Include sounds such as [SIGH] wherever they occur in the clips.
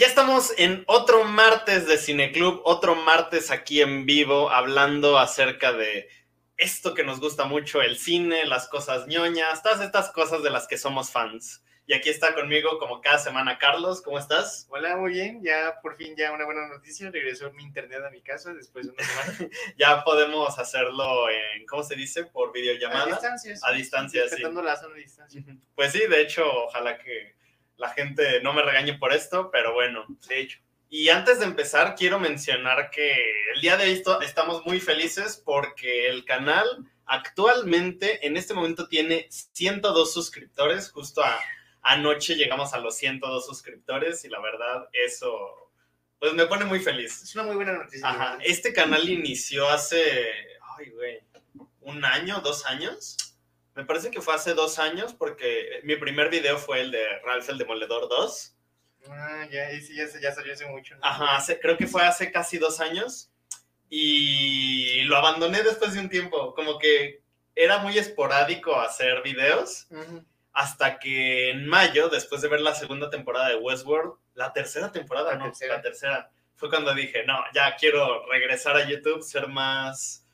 Ya estamos en otro martes de Cineclub, otro martes aquí en vivo, hablando acerca de esto que nos gusta mucho, el cine, las cosas ñoñas, todas estas cosas de las que somos fans. Y aquí está conmigo como cada semana Carlos, ¿cómo estás? Hola, muy bien, ya por fin ya una buena noticia, regresó mi internet a mi casa después de una semana. [LAUGHS] ya podemos hacerlo en, ¿cómo se dice? Por videollamada. A distancia. sí. A distancia, sí. Respetando la zona de distancia. Pues sí, de hecho, ojalá que la gente no me regañe por esto, pero bueno. De hecho. Y antes de empezar, quiero mencionar que el día de hoy esto- estamos muy felices porque el canal actualmente, en este momento, tiene 102 suscriptores. Justo a- anoche llegamos a los 102 suscriptores y la verdad, eso pues me pone muy feliz. Es una muy buena noticia. Ajá, este canal inició hace, ay, güey, un año, dos años. Me parece que fue hace dos años porque mi primer video fue el de Ralph el Demoledor 2. Ah, ya, sí, ya, se- ya salió hace mucho. ¿no? Ajá, hace- creo que fue hace casi dos años. Y lo abandoné después de un tiempo. Como que era muy esporádico hacer videos. Hasta que en mayo, después de ver la segunda temporada de Westworld, la tercera temporada, La ¿no? tercera. La tercera. Fue cuando dije, no, ya quiero regresar a YouTube, ser más,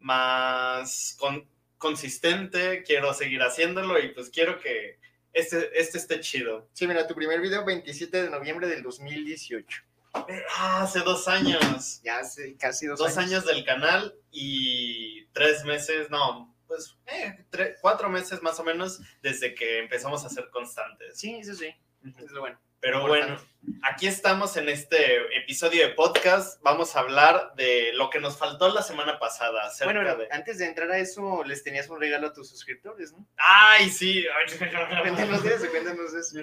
más con- consistente, quiero seguir haciéndolo y pues quiero que este, este esté chido. Sí, mira, tu primer video, 27 de noviembre del 2018. Ah, hace dos años. Ya hace casi dos, Dos años del canal y tres meses, no, pues eh, cuatro meses más o menos desde que empezamos a ser constantes. Sí, eso sí, es lo bueno. Pero bueno, aquí estamos en este episodio de podcast. Vamos a hablar de lo que nos faltó la semana pasada. Bueno, de... antes de entrar a eso, les tenías un regalo a tus suscriptores, ¿no? ¡Ay, sí! Cuéntanos eso, cuéntanos eso.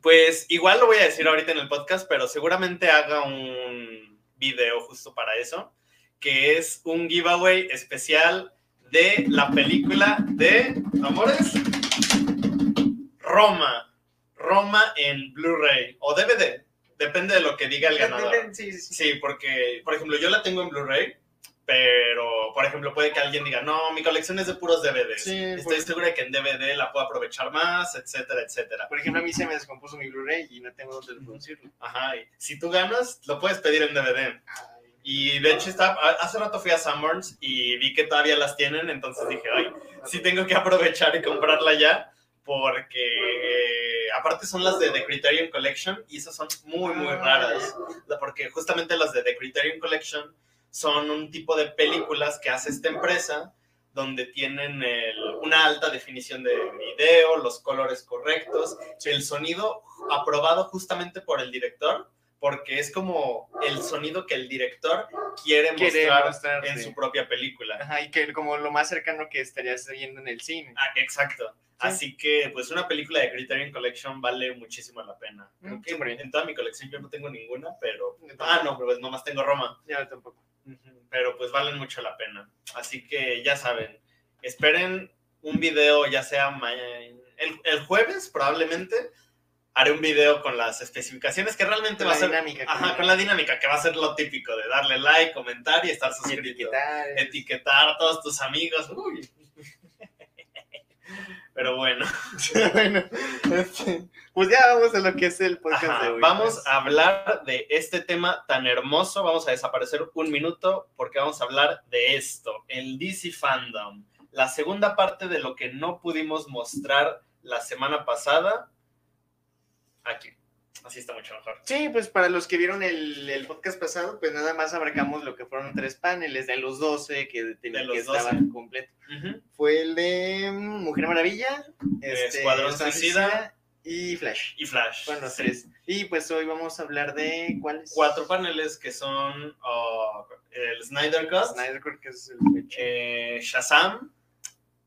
Pues igual lo voy a decir ahorita en el podcast, pero seguramente haga un video justo para eso, que es un giveaway especial de la película de Amores Roma. Roma en Blu-ray o DVD, depende de lo que diga el ganador. Sí, sí, sí. Sí, porque, por ejemplo, yo la tengo en Blu-ray, pero, por ejemplo, puede que alguien diga, no, mi colección es de puros DVDs. Estoy pues- segura de que en DVD la puedo aprovechar más, etcétera, etcétera. Por ejemplo, a mí se me descompuso mi Blu-ray y no tengo dónde reproducirlo. Ajá, y si tú ganas, lo puedes pedir en DVD. Y de hecho, está, hace rato fui a Sanborns y vi que todavía las tienen, entonces dije, ay, sí tengo que aprovechar y comprarla ya, porque aparte son las de The Criterion Collection y esas son muy, muy raras. Porque justamente las de The Criterion Collection son un tipo de películas que hace esta empresa donde tienen el- una alta definición de video, los colores correctos, el sonido aprobado justamente por el director, porque es como el sonido que el director quiere, Quiere mostrar mostrar, en sí. su propia película. Ajá, y que como lo más cercano que estarías viendo en el cine. Ah, exacto. Así que, pues, una película de Criterion Collection vale muchísimo la pena. Creo Mm, que súper bien. en toda mi colección yo no tengo ninguna, pero... Yo Ah, no, pues nomás tengo Roma. Ya tampoco. Pero pues valen mucho la pena. Así que ya saben, esperen un video ya sea el, el jueves probablemente. Haré un video con las especificaciones que realmente Con va a ser... dinámica. Ajá, con la dinámica, que va a ser lo típico de darle like, comentar y estar suscrito. etiquetar. Etiquetar a todos tus amigos. Uy. [LAUGHS] Pero bueno, [LAUGHS] bueno, este, pues ya vamos a lo que es el podcast Ajá, de hoy. vamos pues. a hablar de este tema tan hermoso. Vamos a desaparecer un minuto porque vamos a hablar de esto, el DC Fandom. La segunda parte de lo que no pudimos mostrar la semana pasada. Aquí. Así está mucho mejor. Sí, pues para los que vieron el, el podcast pasado, pues nada más abarcamos lo que fueron tres paneles de los 12 que, tenía- De los que 12. estaban completos. Fue el de mm, Mujer Maravilla, este, Escuadrón Suicida. y Flash. Y Flash. Los Sí. tres. Y pues hoy vamos a hablar de cuáles. Cuatro paneles que son oh, el Snyder Cut, Snyder Cut, que es el eh, Shazam,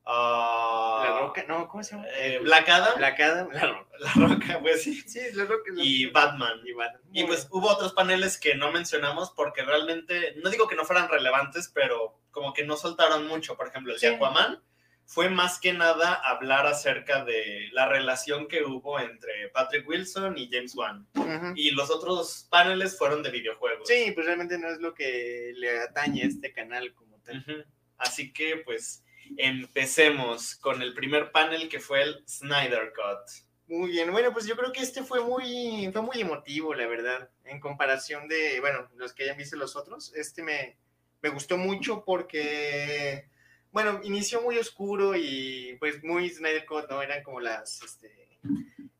ah, La Roca, no, ¿cómo se llama? eh, Black Adam, Black Adam, La Roca. [LAUGHS] La Roca, pues sí, Sí, La Roca. La y Roca. Batman. Y Batman. Y pues hubo otros paneles que no mencionamos porque realmente, no digo que no fueran relevantes, pero como que no soltaron mucho. Por ejemplo, el de Sí. Aquaman fue más que nada hablar acerca de la relación que hubo entre Patrick Wilson y James Wan. Y los otros paneles fueron de videojuegos. Sí, pues realmente no es lo que le atañe a este canal como tal. Así que pues empecemos con el primer panel que fue el Snyder Cut. Muy bien, bueno, pues yo creo que este fue muy, fue muy emotivo, la verdad, en comparación de, bueno, los que hayan visto los otros, este me, me gustó mucho porque, bueno, inició muy oscuro y pues muy Snyder Cut, ¿no? Eran como las, este,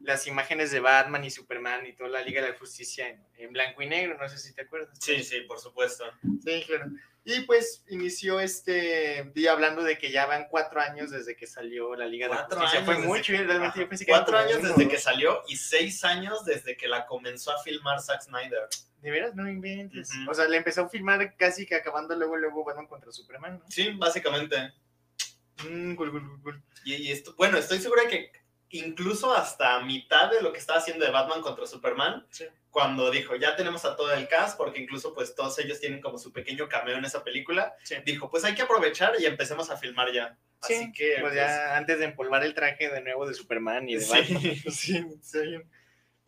las imágenes de Batman y Superman y toda la Liga de la Justicia en, en blanco y negro, no sé si te acuerdas. Sí, sí, por supuesto. Sí, claro. Y pues inició este día hablando de que ya van cuatro años desde que salió la Liga de la Cuatro Justicia. años Fue mucho, que- y realmente yo pensé que Cuatro años desde que salió y seis años desde que la comenzó a filmar Zack Snyder. De veras, no inventes. O sea, le empezó a filmar casi que acabando luego, luego Batman contra Superman, ¿no? Sí, básicamente. Mm, cool, cool, cool, cool. Y, y esto, bueno, estoy segura de que incluso hasta mitad de lo que estaba haciendo de Batman contra Superman, Sí. cuando dijo, ya tenemos a todo el cast, porque incluso pues todos ellos tienen como su pequeño cameo en esa película, Sí. dijo, pues hay que aprovechar y empecemos a filmar ya. Sí, Así que, pues ya antes de empolvar el traje de nuevo de Superman y de Sí. Batman. [LAUGHS] Sí, bien.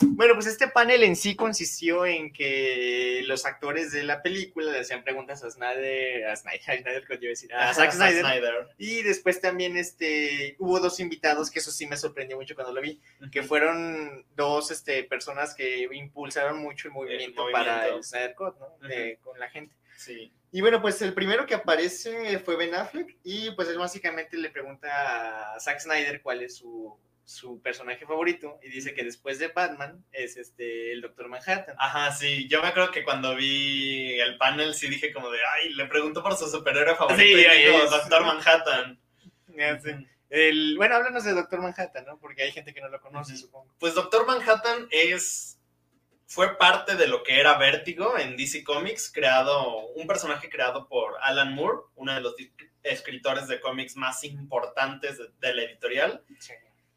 Bueno, pues este panel en sí consistió en que los actores de la película le hacían preguntas a Snyder, a Snyder, [LAUGHS] a Snyder, ¿cómo iba a decir? A [LAUGHS] Zack Zack Snyder. Y después también este, hubo dos invitados, que eso sí me sorprendió mucho cuando lo vi, que fueron dos este, personas que impulsaron mucho el movimiento, para movimiento. el Snyder Cut, ¿no? De- Con la gente. Sí. Y bueno, pues el primero que aparece fue Ben Affleck y pues él básicamente le pregunta a Zack Snyder cuál es su, su personaje favorito y dice que después de Batman es este el Doctor Manhattan. Ajá, sí. Yo me acuerdo que cuando vi el panel sí dije como de, ay, le pregunto por su superhéroe favorito Sí, y dijo es- Doctor Manhattan. El, bueno, háblanos de Doctor Manhattan, ¿no? Porque hay gente que no lo conoce, supongo. Pues Doctor Manhattan es fue parte de lo que era Vértigo en DC Comics, creado un personaje creado por Alan Moore, uno de los escritores de cómics más importantes de, de la editorial,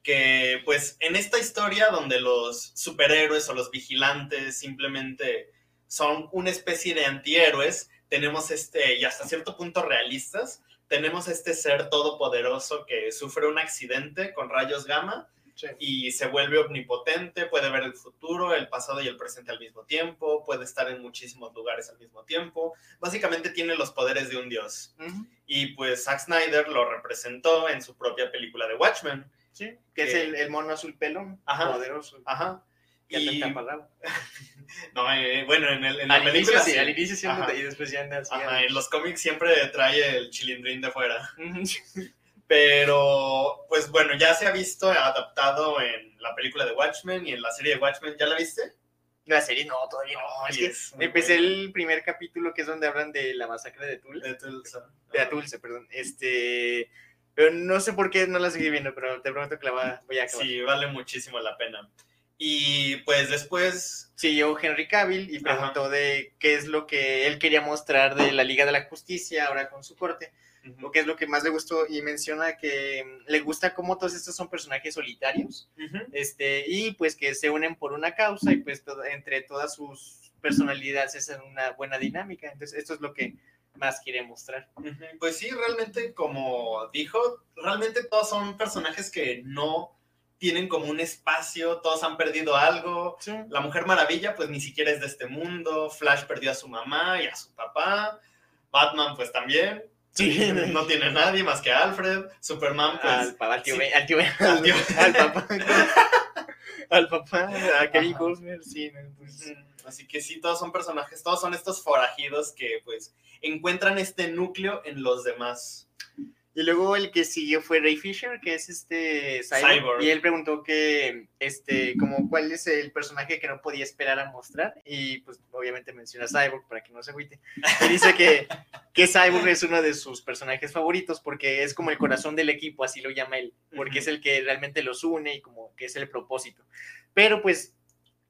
que pues en esta historia donde los superhéroes o los vigilantes simplemente son una especie de antihéroes, tenemos este, y hasta cierto punto realistas, tenemos este ser todopoderoso que sufre un accidente con rayos gamma Sí. y se vuelve omnipotente, puede ver el futuro, el pasado y el presente al mismo tiempo, puede estar en muchísimos lugares al mismo tiempo. Básicamente tiene los poderes de un dios. Y pues Zack Snyder lo representó en su propia película de Watchmen. Sí, que es Que- el, el mono azul pelo, Ajá. poderoso, Ajá. anda Y, [LAUGHS] no, eh, bueno, en, el, en la Al inicio película sí, sí. al inicio Ajá. y después ya. Ajá, en los cómics siempre trae el chilindrín de fuera. [LAUGHS] Pero, pues bueno, ya se ha visto adaptado en la película de Watchmen y en la serie de Watchmen. ¿Ya la viste? La serie no, todavía no. es que empecé el primer capítulo que es donde hablan de la masacre de Tulsa. De Tulsa. De. Tulsa, perdón. Este, pero no sé por qué no la seguí viendo, pero te prometo que la voy a acabar. Sí, vale muchísimo la pena. Y pues después, Siguió Henry Cavill y preguntó de qué es lo que él quería mostrar de la Liga de la Justicia ahora con su corte, o qué es lo que más le gustó y menciona que mm, le gusta cómo todos estos son personajes solitarios Ujú. este, y pues que se unen por una causa y pues todo- entre todas sus personalidades es una buena dinámica. Entonces, esto es lo que más quiere mostrar. Pues sí, realmente, como dijo, realmente todos son personajes que no tienen como un espacio, todos han perdido algo. La Mujer Maravilla, pues ni siquiera es de este mundo. Flash perdió a su mamá y a su papá. Batman, pues también. Sí. No tiene nadie más que Alfred. Superman, pues. al, pa- al tío sí. Ben- al tío Ben- Al tío- al papá. al papá, a Kevin. Costner, sí. pues, Así que sí, todos son personajes, todos son estos forajidos que pues encuentran este núcleo en los demás. Y luego el que siguió fue Ray Fisher, que es este Cyborg, Cyborg. y él preguntó que, este, como cuál es el personaje que no podía esperar a mostrar, y pues obviamente menciona Cyborg para que no se agüite. Y dice que, que Cyborg es uno de sus personajes favoritos porque es como el corazón del equipo, así lo llama él, porque Ujú. es el que realmente los une y como que es el propósito. Pero pues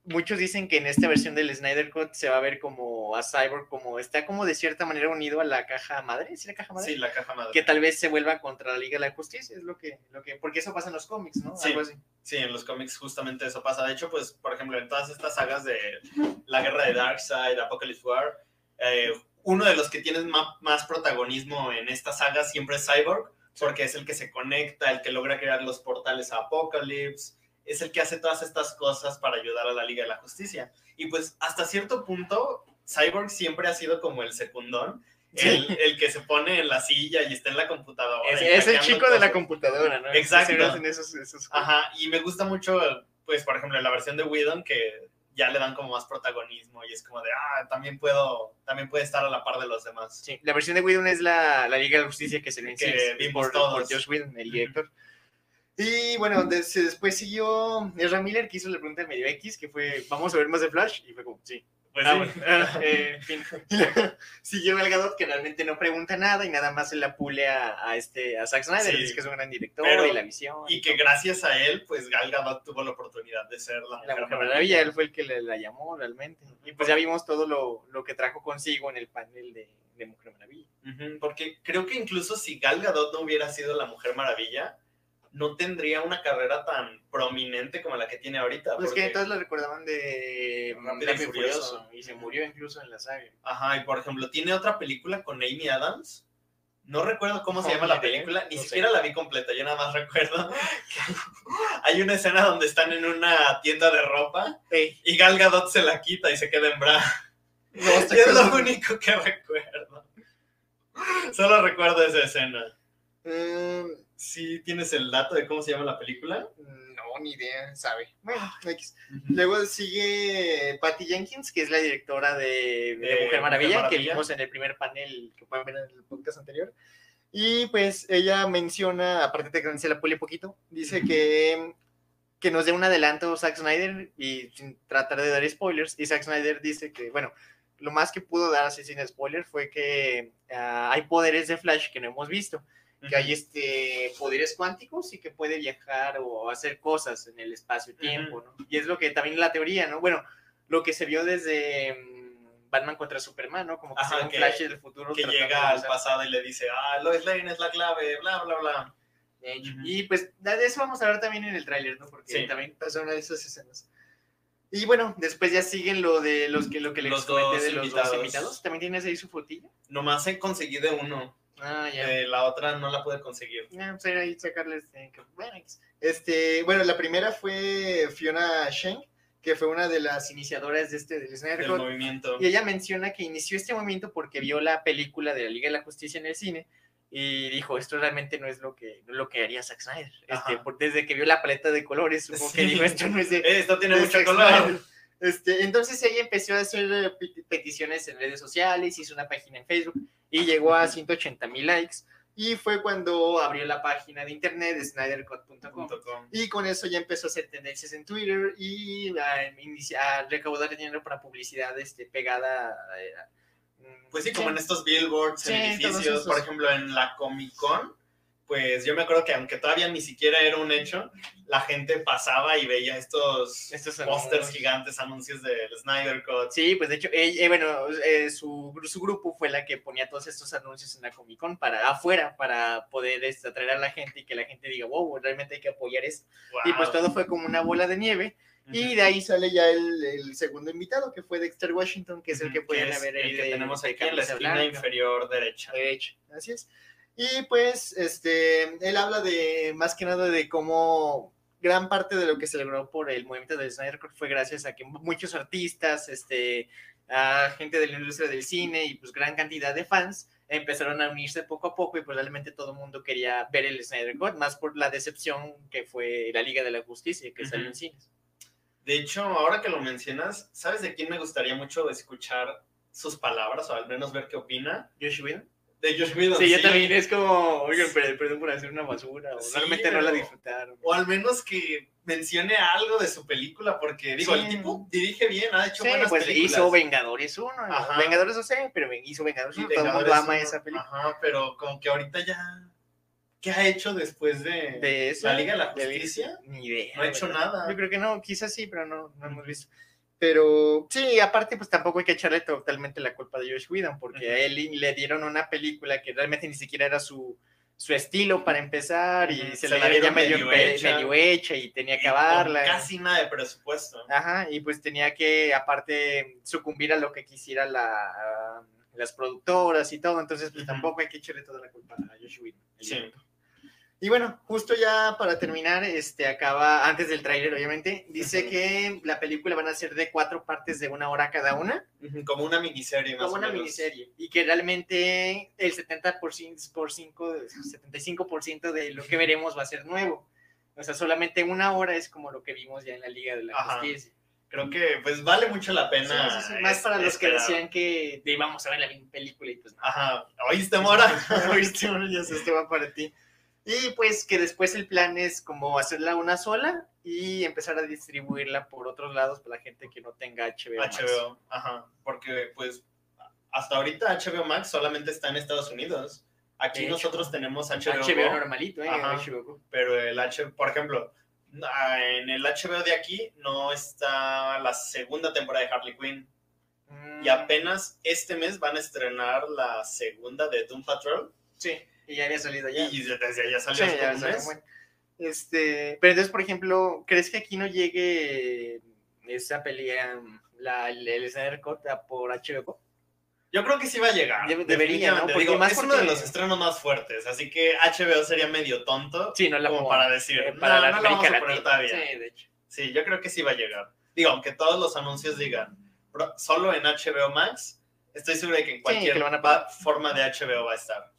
muchos dicen que en esta versión del Snyder Cut se va a ver como a Cyborg, como está como de cierta manera unido a la caja madre, ¿sí la caja madre? Sí, la caja madre. que tal vez se vuelva contra la Liga de la Justicia, es lo que, lo que, porque eso pasa en los cómics, ¿no? Sí. Algo así. Sí, en los cómics justamente eso pasa. De hecho, pues, por ejemplo, en todas estas sagas de la guerra de Darkseid, Apocalypse War, eh, uno de los que tiene más protagonismo en esta saga siempre es Cyborg, porque es el que se conecta, el que logra crear los portales a Apocalypse, es el que hace todas estas cosas para ayudar a la Liga de la Justicia. Y pues hasta cierto punto, Cyborg siempre ha sido como el secundón, El, el que se pone en la silla y está en la computadora. Es, el chico de la computadora, ¿no? Exacto. Esos, esos- Ajá, y me gusta mucho, pues, por ejemplo, la versión de Whedon que ya le dan como más protagonismo y es como de, ah, también puedo, también puede estar a la par de los demás. Sí, la versión de Whedon es la, la Liga de la Justicia que se le Que vimos por, todos. por Josh Whedon, el director. Y bueno, des- después siguió Ezra Miller, que hizo la pregunta del medio X, que fue, ¿vamos a ver más de Flash? Y fue como, sí. Pues Ah, sí. bueno, ah, [LAUGHS] eh, fin. Y [LAUGHS] Siguió Gal Gadot, que realmente no pregunta nada y nada más se la pule a, a este, a Zack Snyder, Sí. dice que es un gran director Pero- y la visión. Y que gracias a él, pues Gal Gadot tuvo la oportunidad de ser la La Mujer Maravilla. Maravilla, él fue el que le- la llamó realmente. Y pues ya vimos todo lo, lo que trajo consigo en el panel de, de Mujer Maravilla. Ujú, Porque creo que incluso si Gal Gadot no hubiera sido la Mujer Maravilla, no tendría una carrera tan prominente como la que tiene ahorita. Pues porque- que todos la recordaban de Rápido y Furioso. Furioso. Y se murió incluso en la saga. Ajá, y por ejemplo, tiene otra película con Amy Adams. No recuerdo cómo se llama la película, ni no sé. siquiera la vi completa, yo nada más recuerdo que hay una escena donde están en una tienda de ropa y Gal Gadot se la quita y se queda en bra. no, [LAUGHS] es lo único que recuerdo. Solo recuerdo esa escena. Mm, ¿Sí tienes el dato de cómo se llama la película? no, ni idea, sabe. Bueno, X. Luego sigue Patty Jenkins, que es la directora de, de De Mujer Maravilla, Mujer que vimos en el primer panel que pueden ver en el podcast anterior. Y pues ella menciona, aparte de que se la pule poquito, dice que, que nos dé un adelanto Zack Snyder y sin tratar de dar spoilers. Y Zack Snyder dice que, bueno, lo más que pudo dar así sin spoiler fue que ah, hay poderes de Flash que no hemos visto que hay este poderes cuánticos y que puede viajar o hacer cosas en el espacio-tiempo, ¿no? Y es lo que también la teoría, ¿no? Bueno, lo que se vio desde mm, Batman contra Superman, ¿no? Como que Ajá, se ve un que- flash del futuro. Que llega al pasado y le dice, ah, Lois Lane es la clave, bla, bla, bla. de hecho. Ujú. Y pues de eso vamos a hablar también en el tráiler, ¿no? Porque Sí. también pasó una de esas escenas. Y bueno, después ya siguen lo de los que lo que les Los comenté dos de los invitados. dos invitados. También tienes ahí su fotilla. Nomás he conseguido uno. Ah, ya. Eh, la otra no la pude conseguir. Ya, pues ahí eh, que- bueno, este, bueno, la primera fue Fiona Schenck, que fue una de las iniciadoras de este del Snyder Del movimiento. Y ella menciona que inició este movimiento porque vio la película de la Liga de la Justicia en el cine y dijo, esto realmente no es lo que, lo que haría Zack Snyder. Este, por- desde que vio la paleta de colores, supongo que Sí. dijo, esto no es de... Esto tiene de mucho Zack color. Snyder". Este, entonces ella empezó a hacer eh, peti- peticiones en redes sociales, hizo una página en Facebook y llegó a 180 mil likes. Y fue cuando abrió la página de internet snydercut.com. Y con eso ya empezó a hacer tendencias en Twitter y a, inicia- a recaudar dinero para publicidad este, pegada. mm, Pues sí, sí. como en estos billboards, Sí, en edificios, por ejemplo, en la Comic Con, pues yo me acuerdo que aunque todavía ni siquiera era un hecho, la gente pasaba y veía estos Estos pósters gigantes, anuncios del Snyder Cut. Sí, pues de hecho, eh, eh, bueno, eh, su, su grupo fue la que ponía todos estos anuncios en la Comic Con para afuera, para poder este, atraer a la gente y que la gente diga, wow, realmente hay que apoyar esto. Y pues Wow. todo fue como una bola de nieve. Y de ahí sale ya el, el segundo invitado, que fue Dexter Washington, que es el que pueden ver el ahí que tenemos aquí en la esquina inferior derecha. Derecho, así es. Y pues, este, él habla de, más que nada, de cómo gran parte de lo que se logró por el movimiento del Snyder Cut fue gracias a que muchos artistas, este, a gente de la industria del cine y pues gran cantidad de fans empezaron a unirse poco a poco y pues realmente todo el mundo quería ver el Snyder Cut, más por la decepción que fue la Liga de la Justicia que salió en cines. De hecho, ahora que lo mencionas, ¿sabes de quién me gustaría mucho escuchar sus palabras o al menos ver qué opina? Josh Whedon. De Josh Whedon. Sí, yo también es como, oigan, per- perdón por hacer una basura, o Sí, realmente no la pero- disfrutaron. O al menos que mencione algo de su película, porque digo, Sí. el tipo dirige bien, ha hecho Sí, buenas pues películas. hizo Vengadores 1. ¿no? Ajá. Vengadores no sé, pero hizo Vengadores Sí, 1. Todo el mundo ama esa película. Ajá, pero como que ahorita ya. ¿Qué ha hecho después de, De eso. la Liga de la Justicia? Ni idea. No ha hecho ¿verdad? nada. Yo creo que no, quizás sí, pero no, no hemos visto. Pero sí, aparte, pues tampoco hay que echarle totalmente la culpa de Josh Whedon, porque a él le dieron una película que realmente ni siquiera era su, su estilo para empezar y se, la dieron medio, medio hecha. medio hecha y tenía que Y con acabarla. Casi nada de presupuesto. Ajá, y pues tenía que, aparte, sucumbir a lo que quisiera la, las productoras y todo, entonces pues tampoco hay que echarle toda la culpa a Josh Whedon. Sí. director. Y bueno, justo ya para terminar, este acaba, antes del tráiler obviamente, dice Ujú. que la película van a ser de cuatro partes de una hora cada una, Ujú, Como una miniserie más como o una menos. miniserie, y que realmente el 70% por cinco, 75% de lo que veremos va a ser nuevo. O sea, solamente una hora es como lo que vimos ya en la Liga de la Ajá. Justicia. Creo que pues vale mucho la Sí, pena. sí, sí, Más es- para los que esperar. decían que íbamos a ver la película y pues no. Ajá, ¿oíste, Mora? Oíste, [LAUGHS] bueno, ya sé, este va para ti. Y pues que después el plan es como hacerla una sola y empezar a distribuirla por otros lados para la gente que no tenga HBO. Max. HBO, ajá, porque pues hasta ahorita HBO Max solamente está en Estados Unidos. Aquí nosotros tenemos HBO, HBO Go, normalito, ¿eh? Ajá. HBO pero el H, por ejemplo, ah, en el HBO de aquí no está la segunda temporada de Harley Quinn Mm, y apenas este mes van a estrenar la segunda de Doom Patrol Sí, y ya había salido ya. y desde allá Sí, salió hace ya salió, bueno. Este, pero entonces, por ejemplo, ¿crees que aquí no llegue esa pelea, la, el, Snyder Cut a por HBO? Yo creo que sí va a llegar. Debe- debería, ¿no? Porque Digo, más es uno de porque- los estrenos más fuertes, así que HBO sería medio tonto Sí, no la como para decir, eh, no, para la no la vamos a poner Latina. todavía. Sí, de hecho. Sí, yo creo que sí va a llegar. Digo, aunque todos los anuncios digan solo en HBO Max, estoy seguro de que en cualquier que lo van a forma de HBO va a estar.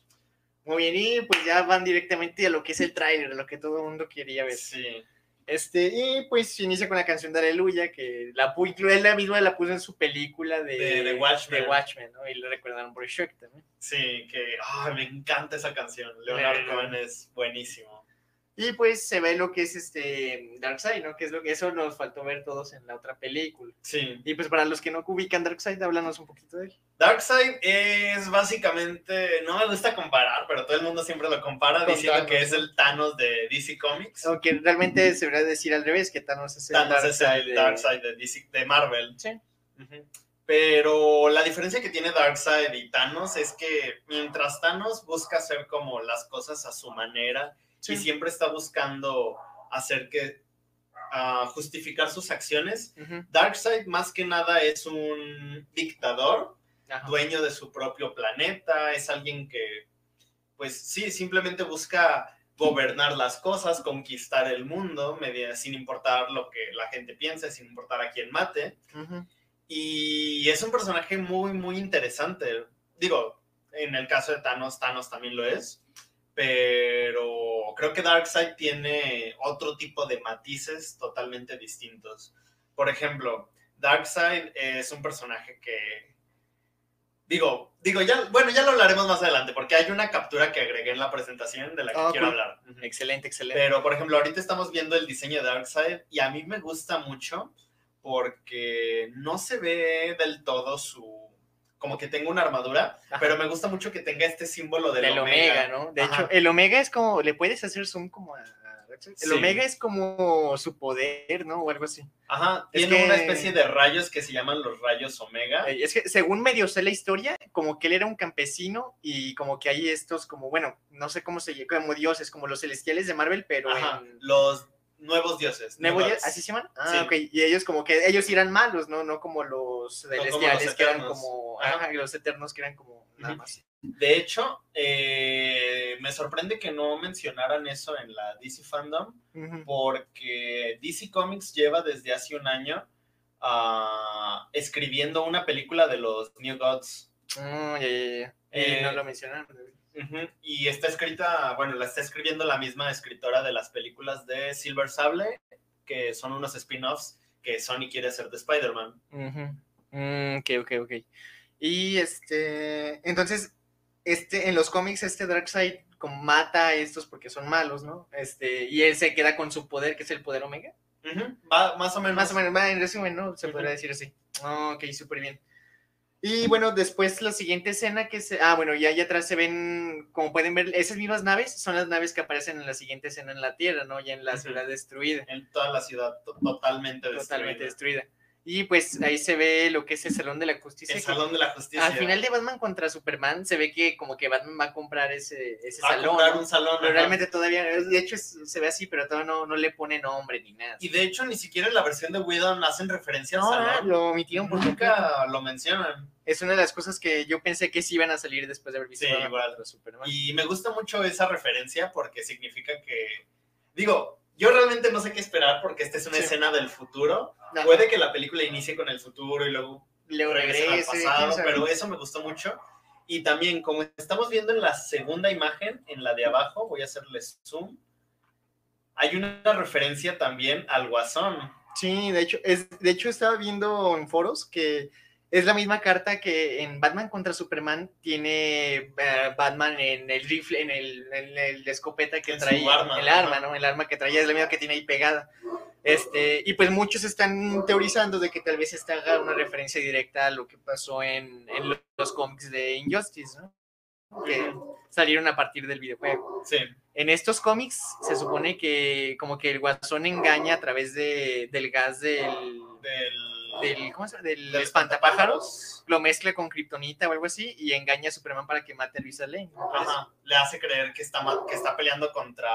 Muy bien, y pues ya van directamente a lo que es el tráiler, a lo que todo el mundo quería ver. Sí. Este, y pues inicia con la canción de Aleluya, que la él misma la puso en su película de, De- de Watchmen. de Watchmen, ¿no? Y lo recordaron por Shrek también. Sí, que ay, me encanta esa canción. Leonardo Leonardo. Cohen es buenísimo. Y pues se ve lo que es este Darkseid, ¿no? Que es lo que eso nos faltó ver todos en la otra película. Sí. Y pues para los que no ubican Darkseid, háblanos un poquito de él. Darkseid es básicamente, no me gusta comparar, pero todo el mundo siempre lo compara Con diciendo Thanos, que es el Thanos de DC Comics. Aunque realmente se debería decir al revés, que Thanos es el Thanos es Darkseid el de- Darkseid de, DC de Marvel. Sí. Ujú. Pero la diferencia que tiene Darkseid y Thanos es que mientras Thanos busca hacer como las cosas a su manera Sí. y siempre está buscando hacer que ah, justificar sus acciones, Ujú. Darkseid más que nada es un dictador, Ajá. dueño de su propio planeta, es alguien que pues sí, simplemente busca gobernar las cosas, conquistar el mundo, media- sin importar lo que la gente piense, sin importar a quién mate. Ujú. Y es un personaje muy, muy interesante. Digo, en el caso de Thanos, Thanos también lo es. Pero creo que Darkseid tiene otro tipo de matices totalmente distintos. Por ejemplo, Darkseid es un personaje que. Digo, digo, ya, bueno, ya lo hablaremos más adelante, porque hay una captura que agregué en la presentación de la que Ah, quiero cool. hablar. Excelente, excelente. Pero, por ejemplo, ahorita estamos viendo el diseño de Darkseid y a mí me gusta mucho porque no se ve del todo su... como que tenga una armadura, Ajá. pero me gusta mucho que tenga este símbolo del, del omega, ¿no? De Ajá. hecho, el omega es como, le puedes hacer zoom como a... El Sí. omega es como su poder, ¿no? O algo así. Ajá, Es tiene que- una especie de rayos que se llaman los rayos omega. Eh, Es que según medio sé la historia, como que él era un campesino y como que hay estos como, bueno, no sé cómo se llama, como dioses, como los celestiales de Marvel, pero Ajá, en... los nuevos dioses. New Gods. ¿Así se llaman? Ah, Sí. ok. Y ellos como que ellos eran malos, ¿no? No como los celestiales que eran como... Ajá. Los eternos que eran como nada más. De hecho, eh, me sorprende que no mencionaran eso en la DC Fandom, porque DC Comics lleva desde hace un año ah, escribiendo una película de los New Gods. Mm. Y Eh, no lo mencionaron. Y está escrita, bueno, la está escribiendo la misma escritora de las películas de Silver Sable, que son unos spin-offs que Sony quiere hacer de Spider-Man. Ujú. Mm, ok, ok, ok. Y este, entonces, este, en los cómics, este Darkseid como mata a estos porque son malos, ¿no? Este, y él se queda con su poder, que es el poder Omega. Va, más o menos. Más o menos, va, en resumen, ¿no? Se podría decir así. Ok, súper bien. Y bueno, después la siguiente escena que se... Ah, bueno, ya allá atrás se ven, como pueden ver, esas mismas naves son las naves que aparecen en la siguiente escena en la Tierra, ¿no? Ya en la ciudad destruida. En toda la ciudad to- totalmente destruida. totalmente destruida. Y pues ahí se ve lo que es el Salón de la Justicia. El Salón de la Justicia. Al final de Batman contra Superman se ve que como que Batman va a comprar ese, ese Va a salón. comprar ¿no? un salón. Pero ajá. realmente todavía, de hecho es- se ve así, pero todavía no, no le pone nombre ni nada. Y de hecho, ni siquiera en la versión de Whedon hacen referencia al No, salón. lo omitieron por. Nunca lo mencionan. Es una de las cosas que yo pensé que sí iban a salir después de haber visto Sí, igual. contra Superman. Y me gusta mucho esa referencia porque significa que. Digo, yo realmente no sé qué esperar porque esta es una Sí. escena del futuro. Puede que la película inicie con el futuro y luego regresen regrese, al pasado, pero eso me gustó mucho. Y también, como estamos viendo en la segunda imagen, en la de abajo, voy a hacerles zoom. Hay una referencia también al Guasón. Sí, de hecho, es, de hecho estaba viendo en foros que es la misma carta que en Batman contra Superman tiene eh, Batman en el rifle, en el, en el escopeta que En traía, arma, el arma. ¿no? El arma que traía es la misma que tiene ahí pegada. Este, y pues muchos están teorizando de que tal vez esta haga una referencia directa a lo que pasó en, en los cómics de Injustice, ¿no? Que salieron a partir del videojuego. Sí, En estos cómics se supone que como que el guasón engaña a través de, del gas del, del, del, ¿cómo se llama? del espantapájaros, lo mezcla con kriptonita o algo así y engaña a Superman para que mate a Luisa Lane. Ajá, le hace creer que está, que está peleando contra.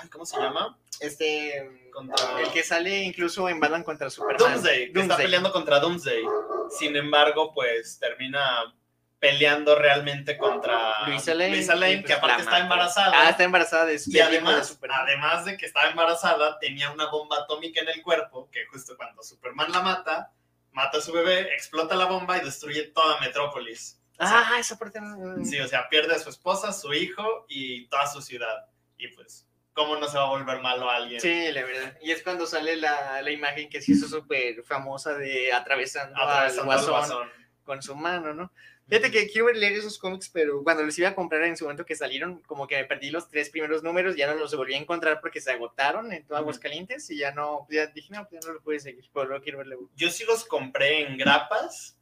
Ay, ¿cómo se llama? Este, Contra. el que sale incluso en Batman contra Superman. Doomsday, que está peleando contra Doomsday. Sin embargo, pues termina peleando realmente contra Luisa Lane. Luisa Lane, pues, que aparte está embarazada. Ah, está embarazada de y de además, además de que estaba embarazada, tenía una bomba atómica en el cuerpo, que justo cuando Superman la mata, mata a su bebé, explota la bomba y destruye toda Metrópolis. Ah, esa parte no- Sí, o sea, pierde a su esposa, su hijo y toda su ciudad. Y pues, ¿cómo no se va a volver malo a alguien? Sí, la verdad. Y es cuando sale la, la imagen que se hizo súper famosa de atravesando, Atravesando al guasón, guasón. con su mano, ¿no? Fíjate que quiero leer esos cómics, pero cuando los iba a comprar en su momento que salieron, como que me perdí los tres primeros números, ya no los volví a encontrar porque se agotaron en todo Ujú. Aguascalientes y ya no, ya dije, no, pues ya no lo pude seguir, pero no quiero verlo. Yo sí los compré en grapas,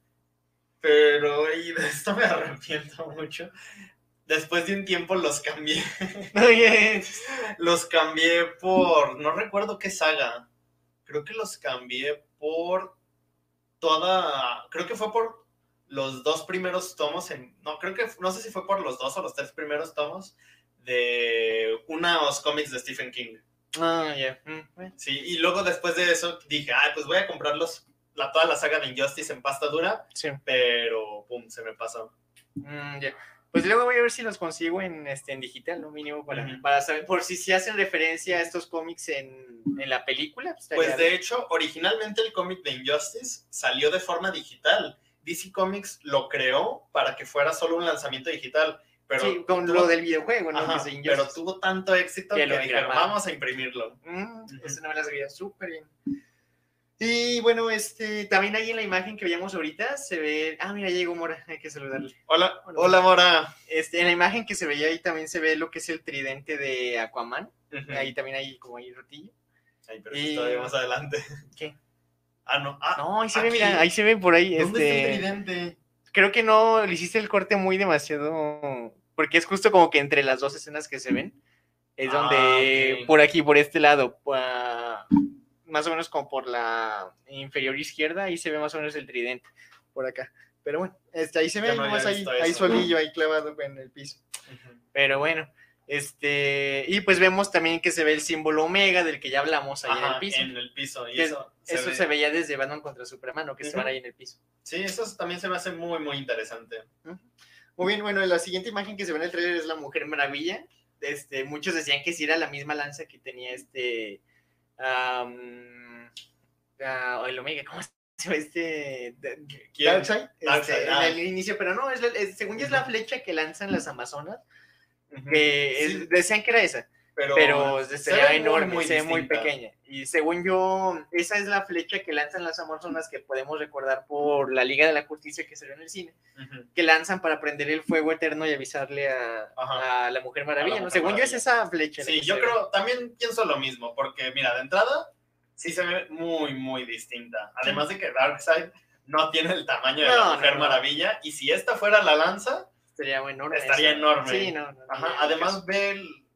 pero y de esto me arrepiento mucho. Después de un tiempo los cambié. [LAUGHS] Los cambié por. No recuerdo qué saga. Creo que los cambié por toda. Creo que fue por los dos primeros tomos. En, no, creo que. No sé si fue por los dos o los tres primeros tomos de unos cómics de Stephen King. Ah, ya. mm, bueno. Sí, y luego después de eso dije, ah, pues voy a comprarlos. La, toda la saga de Injustice en pasta dura, Sí. pero pum, se me pasó. Mm, ya. Pues luego voy a ver si los consigo en, este, en digital, ¿no? Mínimo para, Ujú. para saber, por si se hacen referencia a estos cómics en, en la película. Pues, Pues de hecho, originalmente el cómic de Injustice salió de forma digital. DC Comics lo creó para que fuera solo un lanzamiento digital, pero, Sí, con tuvo, lo del videojuego, ¿no? Ajá, Que se pero tuvo tanto éxito Que que, dijeron, vamos a imprimirlo. Mm. Eso no me la sabía súper bien. Y bueno, este, también ahí en la imagen que veíamos ahorita se ve. Ah, mira, llegó Mora, hay que saludarle. Hola, Hola. hola Mora. Este, en la imagen que se veía ahí también se ve lo que es el tridente de Aquaman. Ahí también hay como ahí rotillo. Ay, pero Y- todavía más adelante. ¿Qué? Ah, no. Ah, No, ahí se ve, aquí. mira, ahí se ve por ahí. ¿Dónde está Este, tridente? creo que no le hiciste el corte muy demasiado. Porque es justo como que entre las dos escenas que se ven. Es Ah, donde ok. por aquí, por este lado, pa- más o menos como por la inferior izquierda, ahí se ve más o menos el tridente. Por acá. Pero bueno, este, ahí se ve no ahí, ahí solillo, ahí clavado en el piso. Ujú. Pero bueno, este, y pues vemos también que se ve el símbolo omega del que ya hablamos ahí en el piso. en el piso. Y Que eso, Eso ve- se veía desde Batman contra Superman, ¿no? Que se van ahí en el piso. Sí, eso también se me hace muy, muy interesante. Muy bien, bueno, la siguiente imagen que se ve en el trailer es la Mujer Maravilla. Este, muchos decían que sí era la misma lanza que tenía este. ah, el Omega, ¿cómo se llama este? Darkseid, este, ah. en el inicio, pero no, es- según yo es la flecha que lanzan las Amazonas, Que es- Sí, decían que era esa, pero, pero se ve enorme, muy se ve muy pequeña. Y según yo, esa es la flecha que lanzan las Amazonas que podemos recordar por la Liga de la Justicia que salió en el cine. Ujú. que lanzan para prender el fuego eterno y avisarle a, a la Mujer Maravilla. La ¿no? Mujer Según yo es Maravilla. esa flecha. Sí, yo creo, también pienso lo mismo, porque mira, de entrada, sí se ve muy, muy distinta. Además de que Darkseid no tiene el tamaño de No, la Mujer no. Maravilla, y si esta fuera la lanza, Estaría enorme. Estaría eso. enorme. Sí, no, no, no, ajá, no, además ve el,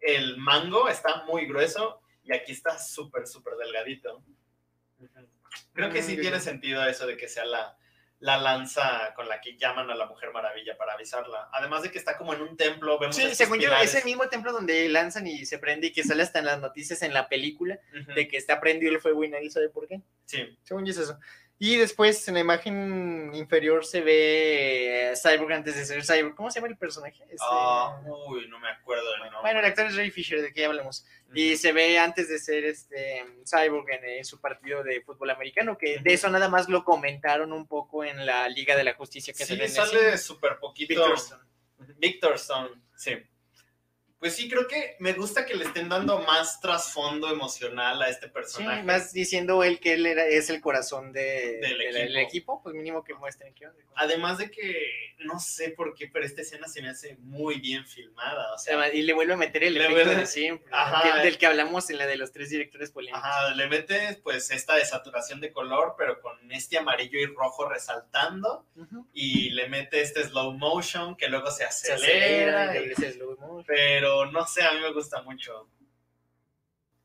el mango, está muy grueso, y aquí está súper, súper delgadito. Creo que sí tiene sentido eso de que sea la, la lanza con la que llaman a la Mujer Maravilla para avisarla. Además de que está como en un templo, vemos Sí, según yo, es el mismo templo donde lanzan y se prende y que sale hasta en las noticias en la película de que está prendido el fuego y nadie sabe por qué. Sí. Según yo es eso. Y después en la imagen inferior se ve eh, Cyborg antes de ser Cyborg. ¿Cómo se llama el personaje? Este, Ah, uy, no me acuerdo del nombre. bueno, el actor es Ray Fisher, de que ya hablamos. Y se ve antes de ser este Cyborg en, su partido de fútbol americano, que de eso nada más lo comentaron un poco en la Liga de la Justicia que se Sí, el sale súper poquito. Victor Stone. Victor Stone, sí. Pues sí, creo que me gusta que le estén dando más trasfondo emocional a este Sí, personaje. más diciendo él que él era, es el corazón de, Del del equipo. equipo, pues mínimo que muestren que. Además de que no sé por qué, pero esta escena se me hace muy bien filmada. O sea, Además, y le vuelve a meter el efecto vuelve- de siempre, Ajá. que- del que hablamos en la de los tres directores polémicos. ajá, le mete pues esta desaturación de color, pero con este amarillo y rojo resaltando. Y le mete este slow motion que luego se Se acelera. acelera, y y- slow motion. pero no sé, a mí me gusta mucho.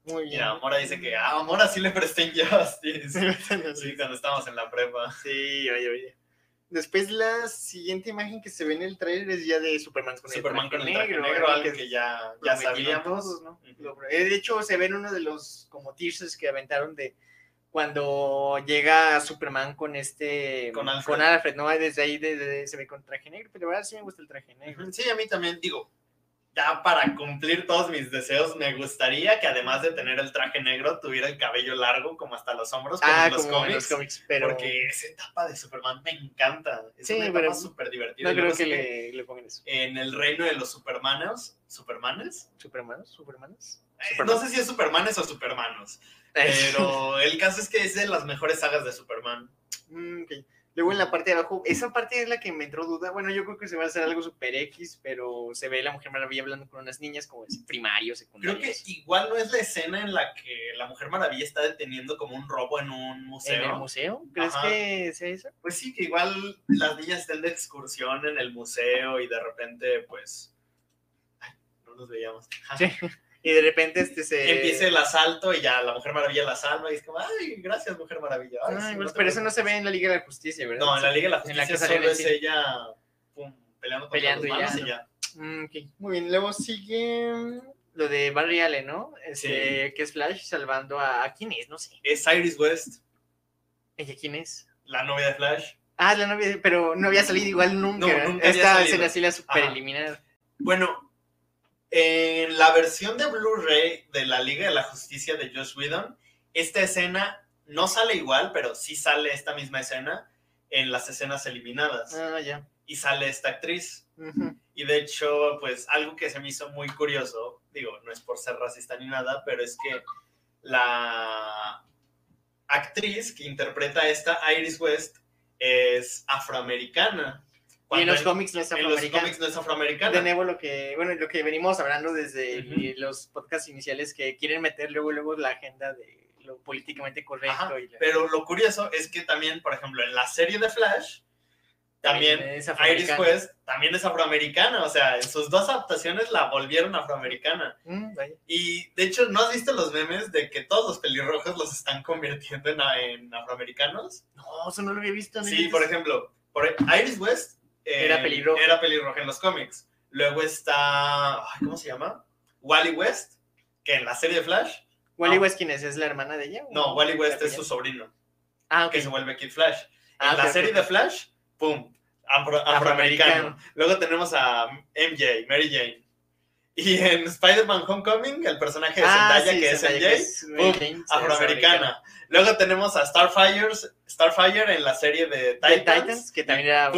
Muy bien. Mira, Mora dice que ah, a Mora sí le presté Injustice. [LAUGHS] Sí, Sí, cuando estábamos en la prepa. Sí, oye, oye. Después la siguiente imagen que se ve en el trailer es ya de Superman con Superman el traje con el traje negro, algo algo que ya, ya sabíamos. todos, ¿no? Eh, De hecho, se ve en uno de los como teasers que aventaron de cuando llega Superman con este Con Alfred. Alfred, ¿no? Desde ahí desde- se ve con traje negro, pero ahora sí me gusta el traje negro. Sí, a mí también, digo, para cumplir todos mis deseos, me gustaría que además de tener el traje negro, tuviera el cabello largo como hasta los hombros, como Ah, en los como en cómics. los cómics, pero Porque esa etapa de Superman me encanta. Es Sí, una etapa súper divertida. no creo que le, le pongan eso. En el reino de los Supermanos, ¿Supermanes? ¿Supermanos? ¿Supermanos? Eh. No sé si es Supermanes o Supermanos, pero el caso es que es de las mejores sagas de Superman. Mm, ok. Luego en la parte de abajo, esa parte es la que me entró duda. Bueno, yo creo que se va a hacer algo super X, pero se ve la Mujer Maravilla hablando con unas niñas como es primario, Creo secundario. que igual no es la escena en la que la Mujer Maravilla está deteniendo como un robo en un ¿En museo. el museo? ¿Crees Ajá. que sea eso? Pues sí, que igual las niñas estén de excursión en el museo y de repente, pues. Ay, no nos veíamos. Sí. [LAUGHS] Y de repente este se... Empieza el asalto y ya la Mujer Maravilla la salva y es como, ay, gracias, Mujer Maravilla. Ay, Ay, sí, no te pero eso no preocupes". se ve en la Liga de la Justicia, ¿verdad? No, en la Liga de la En la Justicia que solo el es ella pum, peleando Peleando los y ya. Mm. Muy bien, luego sigue lo de Barry Allen, ¿no? Este, Que es Flash salvando a... ¿a quién es? No sé. Es Iris West, ¿Ella quién es? la novia de Flash. Ah, la novia, pero no había salido igual nunca. No, nunca Esta escena sí la super eliminaron. Bueno, en la versión de Blu-ray de la Liga de la Justicia de Josh Whedon, esta escena no sale igual, pero sí sale esta misma escena en las escenas eliminadas. Ah, ya. Y sale esta actriz. Y de hecho, pues algo que se me hizo muy curioso, digo, no es por ser racista ni nada, pero es que la actriz que interpreta a esta Iris West es afroamericana. Y en los cómics no es en los afroamericano. cómics no es afroamericana. De nuevo, lo que, bueno, lo que venimos hablando desde los podcasts iniciales, que quieren meter luego, luego la agenda de lo políticamente correcto. Ajá, y la- Pero lo curioso es que también, por ejemplo, en la serie de Flash, también es Iris. West también es afroamericana. O sea, en sus dos adaptaciones la volvieron afroamericana. Mm. Y de hecho, ¿no has visto los memes de que todos los pelirrojos los están convirtiendo en, en afroamericanos? No, eso no lo había visto. Sí, por ejemplo, por Iris West eh, Era pelirroja. era pelirroja en los cómics. Luego está, ¿cómo se llama? Wally West, que en la serie de Flash, ¿Wally no. West quién es? ¿Es la hermana de ella? no, ¿O Wally la West es su sobrino, Ah, ok. que se vuelve Kid Flash. En Ah, la ok, serie de Flash, ¡pum! afro- afroamericano. Luego tenemos a MJ, Mary Jane. Y en Spider-Man Homecoming, el personaje de Ah, Zendaya, sí, que es MJ, que es afroamericana. Luego tenemos a Starfire, Starfire en la serie de Titans, Titans, que también era.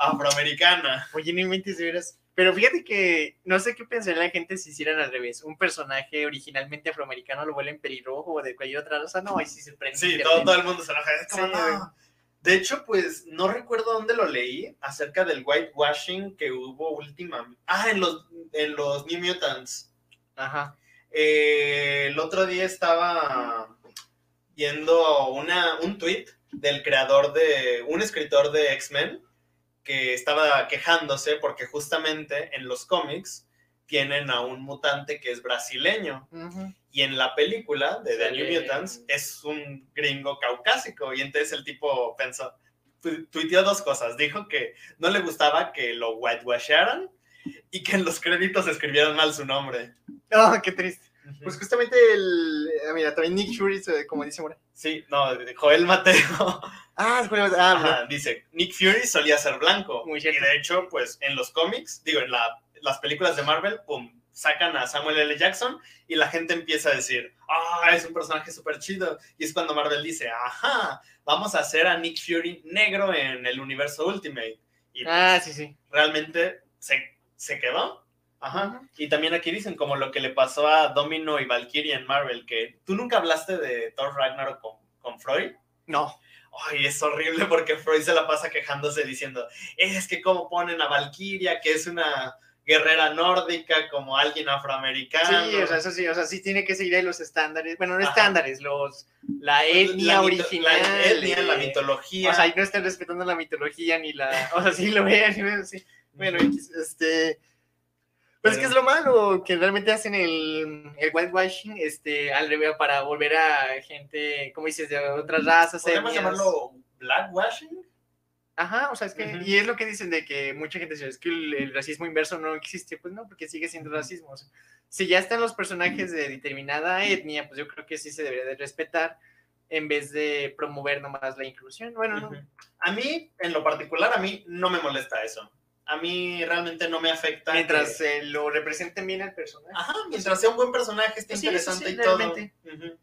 Afroamericana. Oye, no inventes de veras. Pero fíjate que no sé qué pensaría la gente si hicieran al revés. Un personaje originalmente afroamericano lo vuelven pelirrojo o de cualquier otra raza. No, ahí sí se prende. Sí, todo, el mundo se enoja. Sí, no. De hecho, pues no recuerdo dónde lo leí acerca del whitewashing que hubo últimamente. Ah, en los, en los New Mutants. Ajá. Eh, el otro día estaba viendo una, un tweet del creador de, un escritor de X-Men, que estaba quejándose porque justamente en los cómics tienen a un mutante que es brasileño. Y en la película de The New Mutants es un gringo caucásico. Y entonces el tipo pensó, tu- tuiteó dos cosas. Dijo que no le gustaba que lo whitewasharan y que en los créditos escribieran mal su nombre. Ah, qué triste. Pues justamente el. ah, Mira, también Nick Fury, eh, como dice Mora. Sí, no, Joel Mateo Ah, es bueno, ah, Ajá, dice, Nick Fury solía ser blanco. Muy y de hecho, pues en los cómics, digo, en la- las películas de Marvel, pum, sacan a Samuel L. Jackson y la gente empieza a decir, ah, es un personaje súper chido. Y es cuando Marvel dice, ajá, vamos a hacer a Nick Fury negro en el universo Ultimate. Y pues, Ah, sí, sí. realmente se, se quedó. Ajá. Y también aquí dicen como lo que le pasó a Domino y Valkyrie en Marvel, que tú nunca hablaste de Thor Ragnarok con, con Freud. No. Ay, es horrible porque Freud se la pasa quejándose diciendo, es que cómo ponen a Valkyria, que es una guerrera nórdica, como alguien afroamericano. Sí, o sea, eso sí, o sea, sí tiene que seguir ahí los estándares. Bueno, no Ajá. estándares, los. La etnia La original. La etnia, la eh, mitología. O sea, y no están respetando la mitología ni la. O sea, sí lo vean, [LAUGHS] sí. Bueno, este. Pues es que es lo malo, que realmente hacen el, el whitewashing este, al revés para volver a gente, como dices, de otras razas. ¿Podemos etnias. llamarlo blackwashing? Ajá, o sea, es que, y es lo que dicen de que mucha gente dice, es que el, el racismo inverso no existe, pues no, porque sigue siendo racismo. o sea, si ya están los personajes de determinada etnia, pues yo creo que sí se debería de respetar en vez de promover nomás la inclusión. Bueno, no. A mí, en lo particular, a mí no me molesta eso. A mí realmente no me afecta. mientras que- eh, lo representen bien al personaje. Ajá, mientras sea un buen personaje, esté Sí, interesante sí, y todo. Ujú.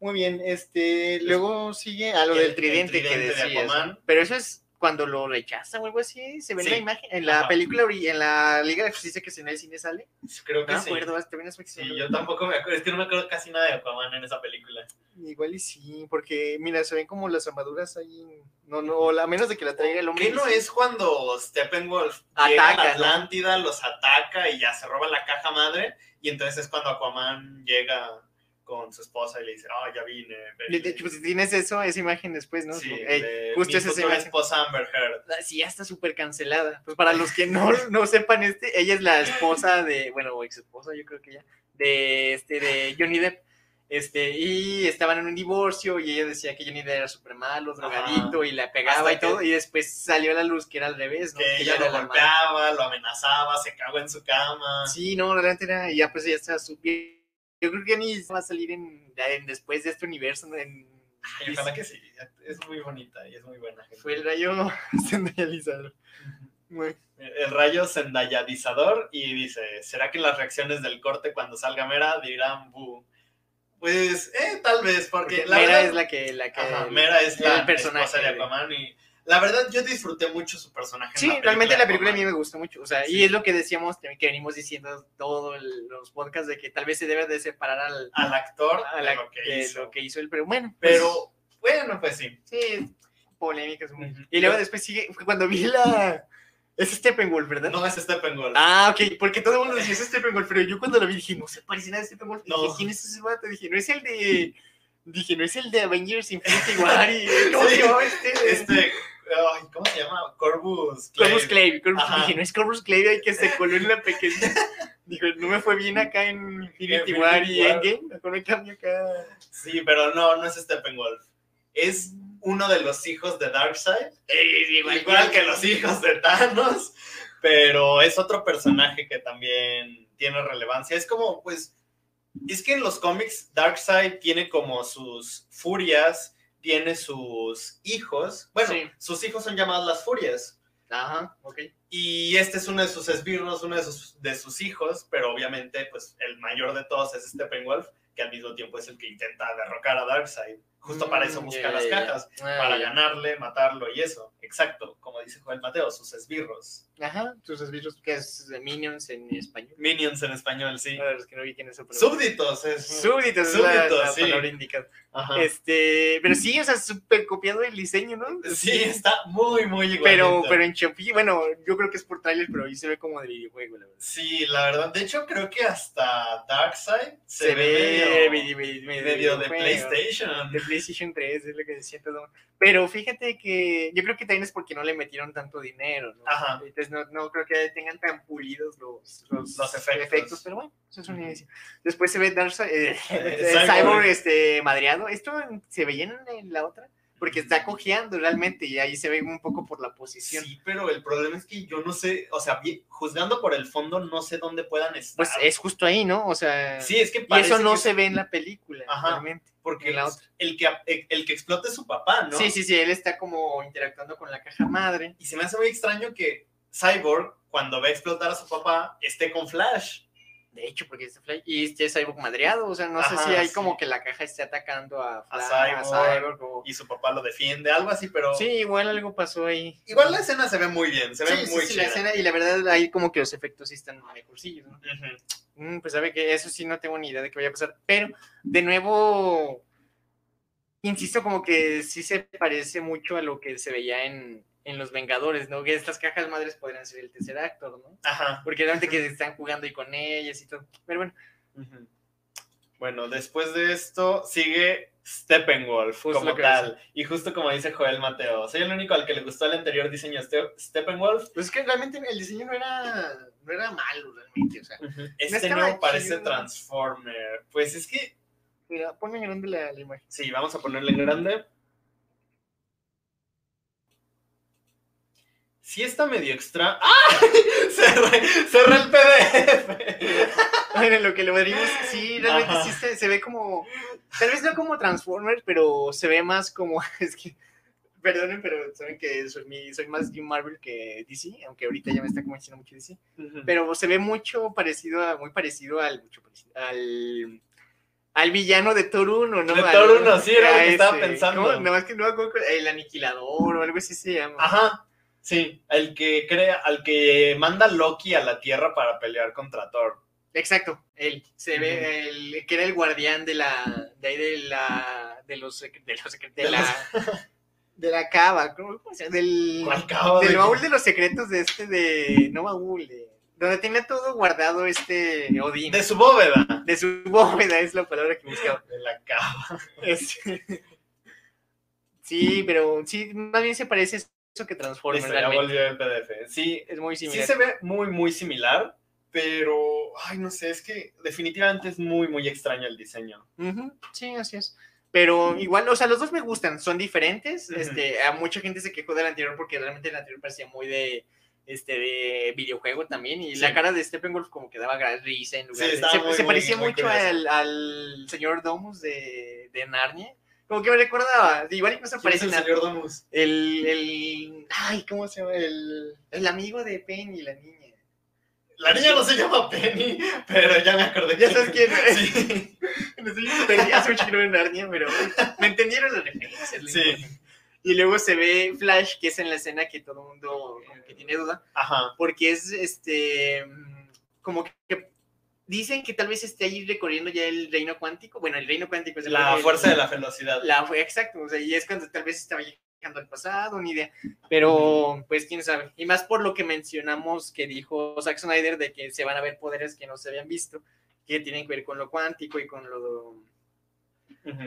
Muy bien, este, luego sigue a lo El- del el tridente, tridente que de decías, Aquaman. ¿no? Pero eso es cuando lo rechazan o algo así, se ve en la imagen, en la Ajá. película, en la Liga de Justicia que se en el cine sale. Creo No que me sí. acuerdo, también es Sí, yo tampoco me acuerdo. Es que no me acuerdo casi nada de Aquaman en esa película. Igual y sí, porque mira, se ven como las armaduras ahí. No, no, a menos de que la traiga el hombre. ¿Qué no es cuando Steppenwolf llega a ¿no? Atlántida, los ataca y ya se roba la caja madre? Y entonces es cuando Aquaman llega con su esposa y le dice, ah, ya vine. ven". De hecho, pues tienes eso, esa imagen después, ¿no? Sí, Como, "Ey, de justo esa imagen. esposa Amber Heard. Sí, ya está súper cancelada. Pues para los que no, [LAUGHS] no sepan, este, ella es la esposa de, bueno, ex esposa, yo creo que ya, de este, de Johnny Depp. Este, y estaban en un divorcio y ella decía que Johnny Depp era súper malo, drogadito y la pegaba Hasta y todo, y después salió a la luz que era al revés, ¿no? Que Que ella lo golpeaba, lo amenazaba, se cagó en su cama. Sí, no, realmente era, y ya pues ella estaba súper. Yo creo que ni va a salir en, en- después de este universo, en, ojalá que sí. Es muy bonita y es muy buena. gente. fue el rayo [LAUGHS] centralizado. Muy- El rayo sendayadizador y dice, ¿será que las reacciones del corte cuando salga Mera dirán bu? Pues, eh, tal vez, porque, Porque la Mera verdad, es la que, la que Ajá, Mera es el la personaje de- Aquaman y la verdad yo disfruté mucho su personaje. Sí, realmente la película a mí me gustó mucho. O sea, Sí. y es lo que decíamos, que venimos diciendo todos los podcasts, de que tal vez se debe de separar al, Al actor a de lo que de hizo. lo que hizo él. Pero bueno, pues, Pero, bueno, pues sí. sí, polémicas. muy-. Y luego después sigue, fue cuando vi la... Es Steppenwolf, ¿verdad? No es Steppenwolf. Ah, ok, porque todo el mundo decía es Steppenwolf, pero yo cuando lo vi dije, no se parece nada a Steppenwolf. No. Dije, ¿quién es ese vato? Dije, no es el de... Dije, no es el de Avengers Infinity War y... [LAUGHS] ¿Cómo se este? Este, ¿cómo se llama? Corvus Clay, Corvus- Ajá. dije, no es Corvus Clay el que se coló en la pequeña. [LAUGHS] Dijo, no me fue bien acá en Infinity War y. Endgame, mejor me cambio acá. Sí, pero no, no es Steppenwolf. Es uno de los hijos de Darkseid. Igual, que los hijos de Thanos, pero es otro personaje que también tiene relevancia. Es como, pues, es que en los cómics Darkseid tiene como sus furias, tiene sus hijos. Bueno, Sí. sus hijos son llamados las furias. Ajá, ok. Y este es uno de sus esbirros, uno de sus, de sus hijos, pero obviamente, pues, el mayor de todos es Steppenwolf, que al mismo tiempo es el que intenta derrocar a Darkseid. Justo para eso Mm, busca las cajas, Ah, para ganarle, matarlo y eso. Exacto, como dice Joel Mateo, sus esbirros. Ajá, tus esbirros, que es Minions en español. Minions en español, sí. Para los que no vi quién es pero- Súbditos es. Súbditos, es la, Súbditos, la sí. palabra indicada. Ajá. Este, pero sí, o sea, súper copiado el diseño, ¿no? Sí, está muy, muy igual. Pero, pero en Champillo, bueno, yo creo que es por trailer, pero ahí se ve como de videojuego, la verdad. Sí, la verdad. De hecho, creo que hasta Darkseid se, Se, ve medio, medio, medio- medio de. PlayStation. De PlayStation 3, es lo que decía todo. Pero fíjate que yo creo que también es porque no le metieron tanto dinero, ¿no? Ajá. Entonces no, no creo que tengan tan pulidos los, los, Los efectos. pero bueno, eso es un inicio. Después se ve Darkseid, eh, [LAUGHS] Cyborg, este, madreado. Esto se veía en la otra, porque está cojeando realmente y ahí se ve un poco por la posición. Sí, pero el problema es que yo no sé, o sea, juzgando por el fondo, no sé dónde puedan estar. Pues es justo ahí, ¿no? O sea, Sí, es que y eso no que- se ve en la película, Ajá. realmente. porque la otra. el que el, el que explota es su papá, ¿no? Sí, sí, sí, él está como interactuando con la caja madre. Y se me hace muy extraño que Cyborg, cuando ve explotar a su papá, esté con Flash. De hecho, porque este Flash y este Cyborg madreado, o sea, no sé si hay sí. como que la caja esté atacando a, Flash, a Cyborg. Cyborg o- Y su papá lo defiende, algo así, pero Sí, igual algo pasó ahí. igual la escena se ve muy bien, se ve Sí, sí, muy sí, chida. la escena, y la verdad ahí como que los efectos sí están mejorcillos, ¿no? Mm, pues sabe que eso sí no tengo ni idea de qué vaya a pasar, pero de nuevo, insisto como que sí se parece mucho a lo que se veía en, en Los Vengadores, ¿no? Que estas cajas madres podrían ser el tercer actor, ¿no? Ajá. Porque realmente que están jugando ahí con ellas y todo. Pero bueno. Bueno, después de esto sigue Steppenwolf Justo como tal. Y justo como dice Joel Mateo, soy el único al que le gustó el anterior diseño Ste- Steppenwolf. pues es que realmente el diseño no era, no era malo realmente, o sea. Este nuevo parece chido. Transformer. Pues es que, Mira, ponme en grande la, la imagen. sí, vamos a ponerle en grande. Sí está medio extra. ¡Ah! Cerré, cerré el PDF. Bueno, [LAUGHS] lo que lo veríamos, sí, realmente Ajá. sí se, se ve como, tal vez no como Transformers, pero se ve más como, [LAUGHS] es que, perdonen, pero saben que soy, mi- soy más Team Marvel que DC, aunque ahorita ya me está convenciendo mucho DC, pero se ve mucho parecido, a, muy parecido al, mucho parecido, al, al villano de Thor 1, ¿no? De 1, sí, era lo que estaba pensando. ¿cómo? Nada más que no me acuerdo, el aniquilador o algo así se llama. Ajá. Sí, el que crea, al que manda Loki a la Tierra para pelear contra Thor. Exacto, él se ve el que era el guardián de la de ahí de la de los de los de, De la [LAUGHS] de la cava, ¿cómo se llama? Del ¿Cuál cabo del de- baúl de los secretos de este de no baúl, de donde tenía todo guardado este Odín. De su bóveda. De su bóveda es la palabra que buscaba. De la cava. [LAUGHS] Sí, pero sí, más bien se parece que Transformers Listo, ya volvió el PDF. Sí, Es muy sí similar. se ve muy, muy similar, pero, ay, no sé, es que definitivamente es muy, muy extraño el diseño. Ujú, Sí, así es. Pero igual, o sea, los dos me gustan, son diferentes. Ujú. Este, a mucha gente se quejó del anterior porque realmente el anterior parecía muy de este de videojuego también y Sí. la cara de Steppenwolf como que daba gran risa en lugar Sí, de se, muy, se muy- parecía muy mucho curioso. al, al señor Domus de, de Narnia como que me recordaba igual incluso ¿Quién es parece el señor Domus? el, el ay cómo se llama el, el amigo de Penny la niña La niña no se llama Penny, pero ya me acordé. Ya sabes [LAUGHS] quién. Sí. [LAUGHS] No sé, perdí hace mucho que no veo Narnia, pero me entendieron las referencias. Sí. Y luego se ve Flash, que es en la escena que todo el mundo como que tiene duda, Ajá. porque es este mm, como que dicen que tal vez esté ahí recorriendo ya el reino cuántico. Bueno, el reino cuántico es el- La el- fuerza de la velocidad. la fue exacto, o sea, y es cuando tal vez estaba llegando al pasado, ni idea. Pero, pues quién sabe. Y más por lo que mencionamos que dijo Zack Snyder de que se van a ver poderes que no se habían visto, que tienen que ver con lo cuántico y con lo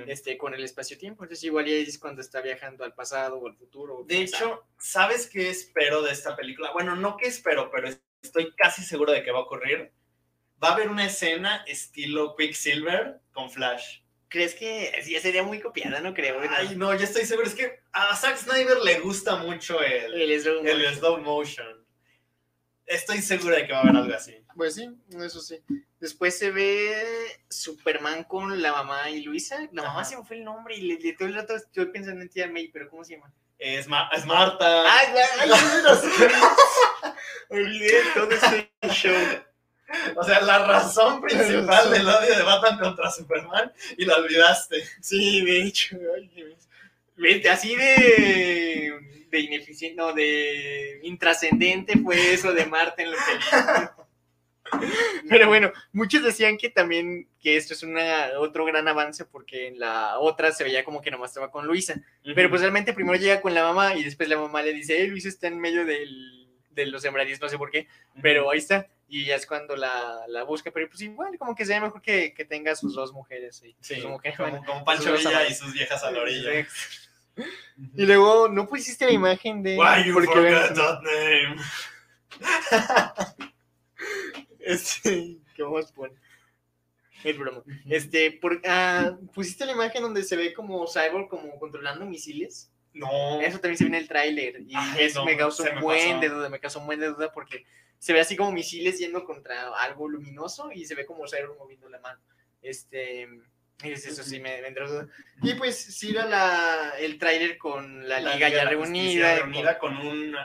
este con el espacio-tiempo. Entonces, igual ya es cuando está viajando al pasado o al futuro. De hecho, ¿sabes qué espero de esta película? Bueno, no qué espero, pero estoy casi seguro de que va a ocurrir. Va a haber una escena estilo Quicksilver con Flash. ¿crees que sí, sería muy copiada? No creo. ¿no? Ay, no, yo estoy seguro. Es que a Zack Snyder le gusta mucho el, el slow el motion. slow motion. Estoy seguro de que va a haber algo así. Pues sí, eso sí. Después se ve Superman con la mamá y Luisa. La mamá Ajá. se me fue el nombre y le, le- todo el rato estoy pensando en tía May, pero ¿cómo se llama? Es, Ma- es Marta. ¡Ay, ay, ay! Olvidé todo este show. [LAUGHS] O sea, la razón principal del odio de Batman contra Superman y la olvidaste. Sí, de hecho. Vete, Así de, de ineficiente, no, de intrascendente fue eso de Marta en la película. Pero bueno, muchos decían que también que esto es una, otro gran avance porque en la otra se veía como que nomás estaba con Luisa. Pero pues realmente primero llega con la mamá y después la mamá le dice, eh, Luisa está en medio del, de los sembradíos, no sé por qué, pero ahí está. Y ya es cuando la, la busca, pero pues igual, como que sea mejor que, que tenga sus dos mujeres. ahí. Sí, como que, como, como Pancho Villa y sus viejas a la orilla. Y luego, ¿no pusiste la imagen de...? Why you forgot ven- that name? [LAUGHS] Este, ¿qué vamos a poner? Es broma. Este, por, ah, ¿pusiste la imagen donde se ve como Cyborg como controlando misiles? No. Eso también se ve en el tráiler y Ay, eso no, me causó un buen de duda, me causó un buen de duda porque se ve así como misiles yendo contra algo luminoso y se ve como Cyborg moviendo la mano. Este, es- eso sí me, me entró duda. Y pues sí era la, el tráiler con la, liga ya reunida, con- reunida con un...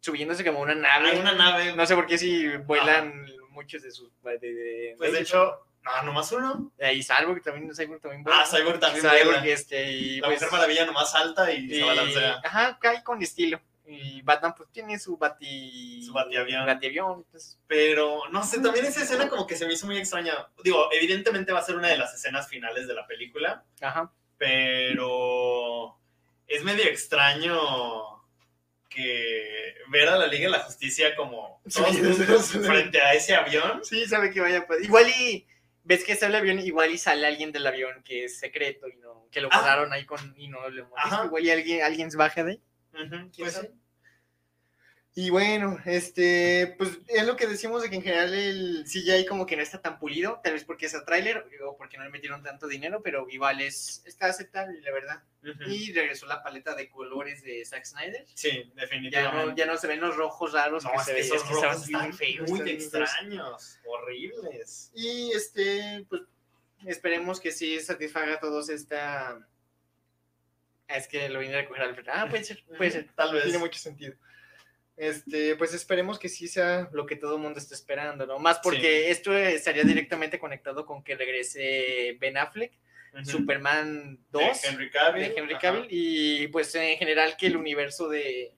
subiéndose como una nave. Hay una nave. No sé por qué si vuelan muchos de sus... De, de- Pues de hecho, no, nomás uno. Eh, y Cyborg también, Cyborg también vuela. Ah, Cyborg también Cyborg, vuela. este, y La pues, Mujer Maravilla nomás salta y, y- se balancea. Ajá, cae con estilo. Y Batman pues tiene su bati... Su batiavión. batiavión, pues, Pero, no sé, también esa escena como que se me hizo muy extraña. Digo, evidentemente va a ser una de las escenas finales de la película, ajá. pero es medio extraño que ver a la Liga de la Justicia como [LAUGHS] todos Sí, juntos sí. frente a ese avión. Sí, sabe que vaya pues, Igual y ves que sale el avión, igual y sale alguien del avión que es secreto y no, que lo Ah. guardaron ahí con y no lo hemos visto. Ajá. Igual y alguien, alguien se baja de ahí. Ujú, ¿Quién pues sabe? sí. Y bueno, este, pues es lo que decimos de que en general el CGI como que no está tan pulido, tal vez porque es a tráiler o porque no le metieron tanto dinero, pero igual es, está aceptable, la verdad. Y regresó la paleta de colores de Zack Snyder. Sí, Ya no, definitivamente. ya no se ven los rojos raros No, que es se que esos que estaban rojos están feos, muy extraños, horribles. Y este, pues esperemos que sí satisfaga a todos esta. Es que lo vine a recoger al Ah, puede ser, puede ser. Tal vez. Tiene mucho sentido. Este, pues esperemos que sí sea lo que todo el mundo está esperando, ¿no? Más porque esto estaría directamente conectado con que regrese Ben Affleck. Superman 2 De Henry Cavill. de Henry ajá. Cavill, y pues en general que el universo de,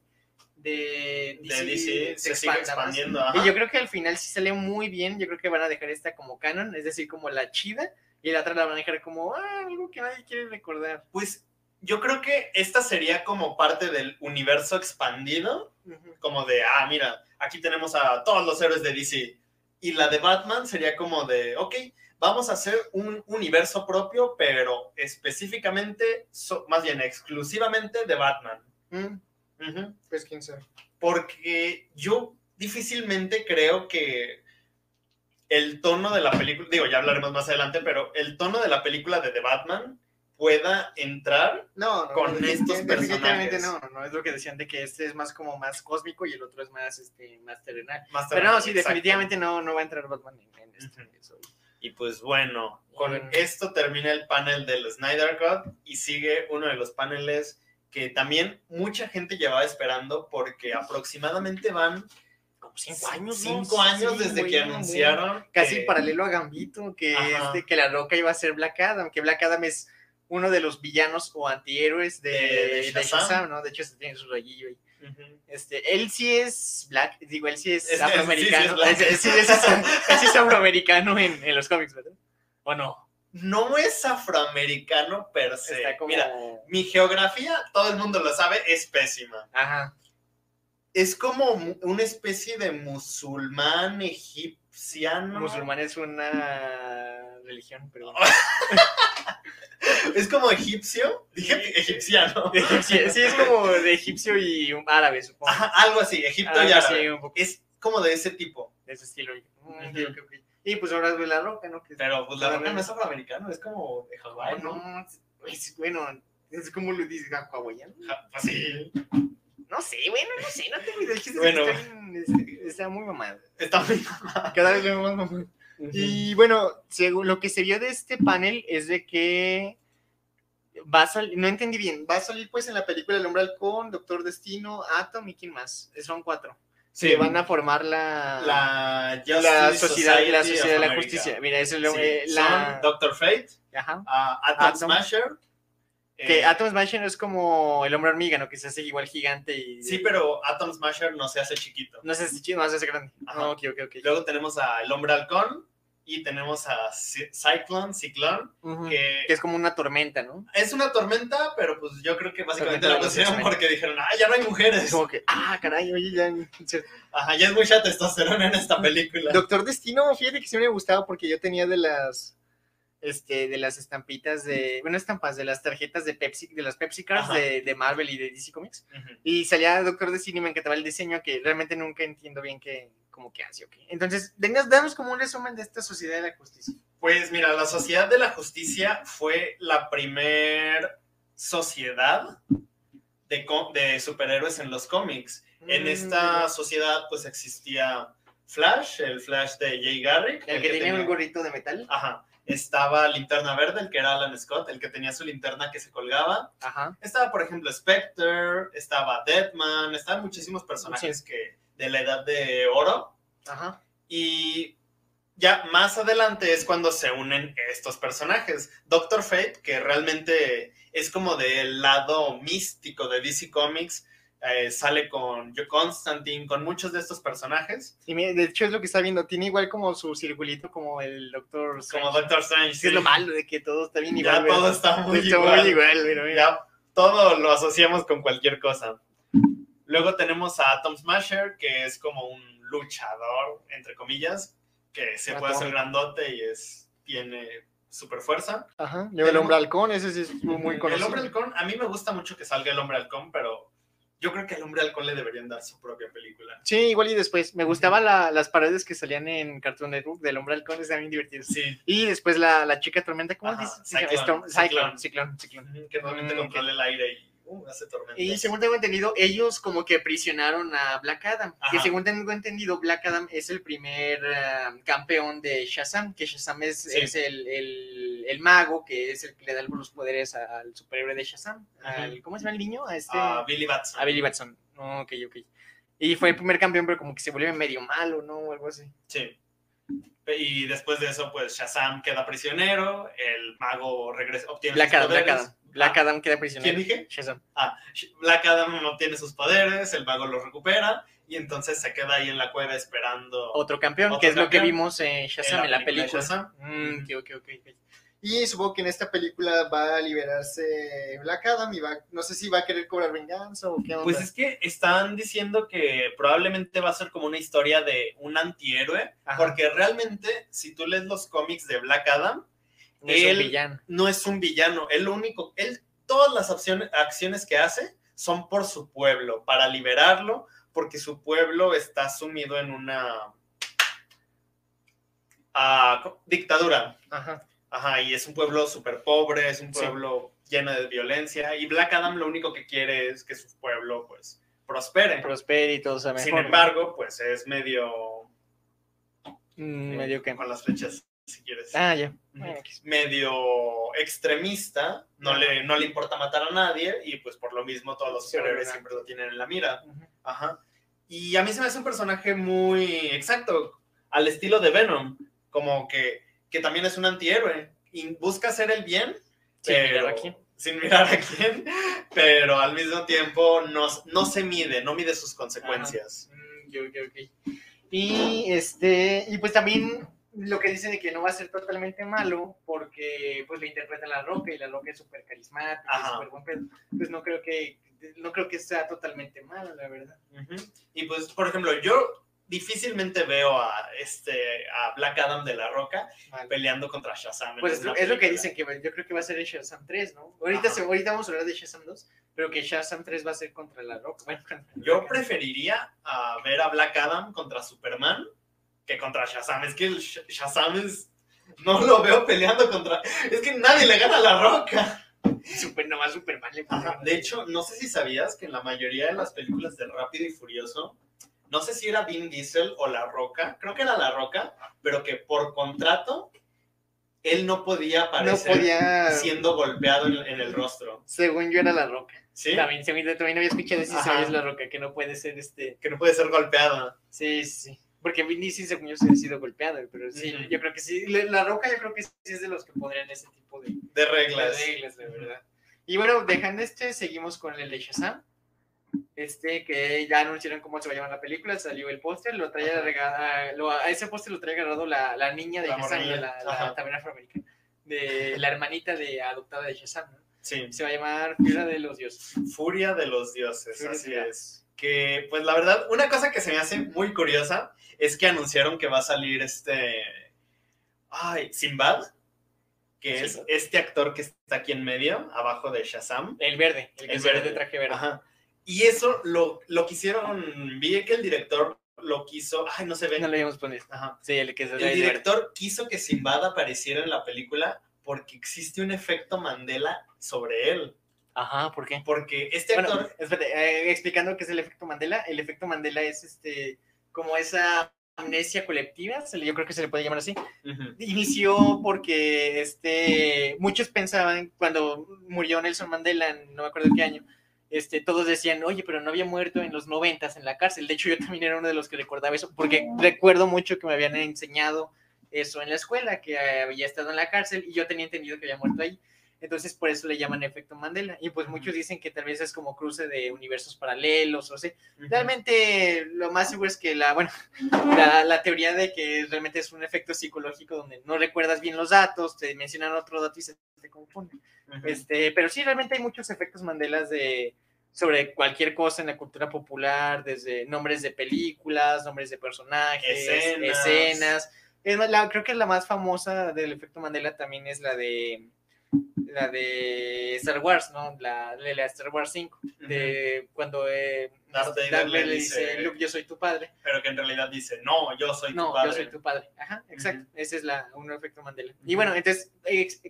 de De DC se sigue más. expandiendo. Y yo creo que al final sí sale muy bien. Yo creo que van a dejar esta como canon, es decir, como la chida, y la otra la van a dejar como ah, algo que nadie quiere recordar. Pues yo creo que esta sería como parte del universo expandido, como de, ah, mira, aquí tenemos a todos los héroes de DC. Y la de Batman sería como de, ok, vamos a hacer un universo propio, pero específicamente, so- más bien exclusivamente de Batman. Mm, pues quién sabe. Porque yo difícilmente creo que el tono de la película, digo, ya hablaremos más adelante, pero el tono de la película de The Batman pueda entrar No, no, Con no, estos definitivamente no, personajes. no es lo que decían de que este es más como más cósmico y el otro es más este más terrenal. más Pero no, sí, Exacto. definitivamente no, no va a entrar Batman en, en. Eso. Y pues bueno, con Bueno. esto termina el panel del Snyder Cut y sigue uno de los paneles que también mucha gente llevaba esperando porque aproximadamente van Como cinco años, ¿no? cinco años Sí, desde que anunciaron casi que- paralelo a Gambito, que, este, que la roca iba a ser Black Adam, que Black Adam es uno de los villanos o antihéroes de, De- de de Shazam. Shazam, ¿no? De hecho, este tiene su rayillo ahí. Este, él sí es black, digo, él sí es, Es- afroamericano. sí, sí es black. [LAUGHS] Él sí, es, él sí es afroamericano en, en los cómics, ¿verdad? ¿O no? no es afroamericano per se. Como... Mira, mi geografía, todo el mundo lo sabe, es pésima. Ajá. Es como una especie de musulmán egipciano. Musulmán es una religión, pero... [LAUGHS] Es como egipcio. Dije egipciano. sí, sí, es como de egipcio y un árabe, supongo. Ajá, algo así, Egipto Algo y árabe. un poco Es como de ese tipo. de ese estilo. Y pues ahora es la roca, ¿no? Que- Pero pues la Árabe. roca no es afroamericano, es como de Hawái, no, ¿no? es- bueno, es como lo dices, hawaiano. Ja- pues sí, No sé, bueno, no sé, no tengo idea. es que Bueno. Está, este, está muy mamado. está muy Cada vez veo más mamado. Y bueno, según lo que se vio de este panel es de que va a salir, no entendí bien, va a salir pues en la película El Hombre Halcón, Doctor Destino, Atom y quién más. Son cuatro. Sí, Que van a formar la, la, la sociedad, la Society sociedad de la justicia. Mira, es Sí, eh, la, Son Doctor Fate, ajá. uh, Atom, Atom. Smasher. Que eh, Atom Smasher es como el hombre hormiga, ¿no? Que se hace igual gigante y... Sí, pero Atom Smasher no se hace chiquito. No sé si chido, no se hace grande. Ajá. No, ok, ok, ok. Luego tenemos a El Hombre Halcón y tenemos a Cy- Cyclone, Ciclón, Ujú. que Que es como una tormenta, ¿no? es una tormenta, pero pues yo creo que básicamente la pusieron porque dijeron, ah, ya no hay mujeres. Como que, ah, caray, oye, ya. Ajá, ya es mucha testosterona en esta película. Doctor Destino, fíjate que sí me gustaba porque yo tenía de las este de las estampitas de, bueno, estampas de las tarjetas de Pepsi, de las Pepsi Cards de, de Marvel y de DC Comics. Y salía Doctor Destino y me encantaba el diseño que realmente nunca entiendo bien qué como que hace, ok. Entonces, denos, danos como un resumen de esta sociedad de la justicia. Pues mira, la Sociedad de la Justicia fue la primer sociedad de, de superhéroes en los cómics. En Mm, esta sociedad pues existía Flash, el Flash de Jay Garrick. el que tenía un gorrito de metal. Ajá. Estaba Linterna Verde, el que era Alan Scott, el que tenía su linterna que se colgaba. Ajá. Estaba, por ejemplo, Spectre, estaba Deadman, estaban muchísimos personajes que de la edad de oro. Ajá. Y ya más adelante es cuando se unen estos personajes. Doctor Fate, que realmente es como del lado místico de DC Comics, eh, sale con Joe Constantine, con muchos de estos personajes, Y de hecho es lo que está viendo, tiene igual como su circulito como el Doctor como Doctor Strange. Sí, es lo malo de que todo está bien Ya igual. todo ¿verdad? está muy Está igual. muy igual, pero mira. Ya todo lo asociamos con cualquier cosa. Luego tenemos a Tom Smasher, que es como un luchador, entre comillas, que se puede hacer grandote y es tiene super fuerza. Ajá. Luego el hombre halcón, ese sí es muy, muy El conocido. hombre halcón, a mí me gusta mucho que salga el hombre halcón, pero yo creo que al hombre halcón le deberían dar su propia película. Sí, igual y después. Me gustaban la- las paredes que salían en Cartoon Network del hombre halcón, estaban bien divertidos. Sí, Y después la, la chica tormenta, ¿cómo Ajá, dices? Cyclone, Cyclone. Ciclón. que realmente Mm, controla el aire y uh, hace tormenta. Y según tengo entendido, ellos como que prisionaron a Black Adam. Que según tengo entendido, Black Adam es el primer ah, campeón de Shazam. Que Shazam es, Sí. es el, el- el mago, que es el que le da los poderes al superhéroe de Shazam. Al- ¿Cómo se llama el niño? A este. a Billy Batson. A Billy Batson. Ok, ok. Y fue el primer campeón, pero como que se volvió medio malo, ¿no? O algo así. Sí. Y después de eso, pues Shazam queda prisionero, el mago regresa, obtiene Black sus Adam, Black poderes. Adam. Black Ah, Adam queda prisionero. ¿Quién dije? Shazam. Ah, Black Adam obtiene sus poderes, el mago los recupera y entonces se queda ahí en la cueva esperando Otro campeón, Otro que es lo que vimos en Shazam, en la película. de Shazam. Mm, ok, ok, ok, ok. Y supongo que en esta película va a liberarse Black Adam y va, no sé si va a querer cobrar venganza o qué onda. Pues es que están diciendo que probablemente va a ser como una historia de un antihéroe, Ajá. porque realmente, si tú lees los cómics de Black Adam, No es él- villano. no es un villano, él lo único, él, todas las acciones, acciones que hace son por su pueblo, para liberarlo, porque su pueblo está sumido en una ah, dictadura. Ajá. Ajá, y es un pueblo súper pobre, es un Sí. pueblo lleno de violencia, y Black Adam lo único que quiere es que su pueblo, pues, prospere. Prospere y todo sea mejor. Sin embargo, pues es medio... Mm, eh, medio que. Con las flechas, si quieres. Ah, ya. Medio extremista, no le, no le importa matar a nadie y pues por lo mismo todos los superhéroes siempre lo tienen en la mira. Ajá. Y a mí se me hace un personaje muy exacto, al estilo de Venom, como que, que también es un antihéroe y busca hacer el bien, Sin pero, mirar a quién. sin mirar a quién, pero al mismo tiempo no, no se mide, no mide sus consecuencias. Mm, ok, ok, ok. Y este, y pues también lo que dicen de que no va a ser totalmente malo, porque pues lo interpreta La Roca y La Roca es súper carismática, súper buen pedo. Pues no creo que, no creo que sea totalmente malo, la verdad. Ujú. Y pues, por ejemplo, yo difícilmente veo a este a Black Adam de la Roca Vale. peleando contra Shazam. Pues es lo, es lo que dicen que yo creo que va a ser el Shazam 3, ¿no? Ahorita, se- ahorita vamos a hablar de Shazam 2, pero que Shazam 3 va a ser contra La Roca. Bueno, contra La Yo Roca. preferiría ver a Black Adam contra Superman que contra Shazam. Es que el Sh- Shazam es... No lo veo peleando contra... Es que nadie le gana a la Roca. Super, nomás Superman le Ajá. De hecho, no sé si sabías que en la mayoría de las películas de Rápido y Furioso, no sé si era Vin Diesel o La Roca, creo que era La Roca, pero que por contrato él no podía no aparecer podía. siendo golpeado en, en el rostro. Según yo era La Roca. ¿Sí? También, según yo también había escuchado Ajá. es La Roca, que no puede ser este. Que no puede ser golpeado. Sí, sí, sí. Porque Vin Diesel, según yo, se ha sido golpeado, pero sí, yo creo que sí. La Roca, yo creo que sí es de los que podrían ese tipo de, De de reglas. reglas, de verdad. Y bueno, dejando este, seguimos con el de Shazam. Este, que ya anunciaron cómo se va a llamar la película, salió el póster, lo regada, lo, a ese póster lo trae agarrado la, la niña de La Shazam, morrilla. la, la, también afroamericana, de la hermanita de adoptada de Shazam, ¿no? Sí, Se va a llamar Fiera de los Dioses. Furia de los Dioses, Furia así de- es. Que, pues la verdad, una cosa que se me hace muy curiosa es que anunciaron que va a salir este. Ay, Sinbad, que es este actor que está aquí en medio, abajo de Shazam. El verde, el que El verde. de traje verde. Ajá. Y eso lo, lo quisieron. Vi que el director lo quiso. Ay, no se ve. No le habíamos ponido. Ajá. Sí, el que se El director quiso que Sinbad apareciera en la película porque existe un efecto Mandela sobre él. Ajá, ¿por qué? Porque este Bueno, actor. espérate, eh, explicando qué es el efecto Mandela. El efecto Mandela es este como esa amnesia colectiva, yo creo que se le puede llamar así. Inició porque este muchos pensaban cuando murió Nelson Mandela, no me acuerdo qué año, este, todos decían, oye, pero no había muerto en los noventas en la cárcel. De hecho, yo también era uno de los que recordaba eso, porque recuerdo mucho que me habían enseñado eso en la escuela, que había estado en la cárcel y yo tenía entendido que había muerto ahí. Entonces, por eso le llaman efecto Mandela. Y pues muchos dicen que tal vez es como cruce de universos paralelos, o sea, realmente lo más seguro es que la, bueno, [LAUGHS] la, la teoría de que realmente es un efecto psicológico donde no recuerdas bien los datos, te mencionan otro dato y se te confunde. Este, pero sí, realmente hay muchos efectos Mandelas de sobre cualquier cosa en la cultura popular, desde nombres de películas, nombres de personajes, Escenas. escenas. Es más, la- creo que la más famosa del efecto Mandela también es la de la de Star Wars, ¿no? La de la Star Wars 5, de cuando eh, Darth Vader Darth le Vader le dice, Luke, yo soy tu padre. Pero que en realidad dice, no, yo soy tu No, padre. yo soy tu padre. Ajá, exacto. Ese es la, un efecto Mandela. Y bueno, entonces,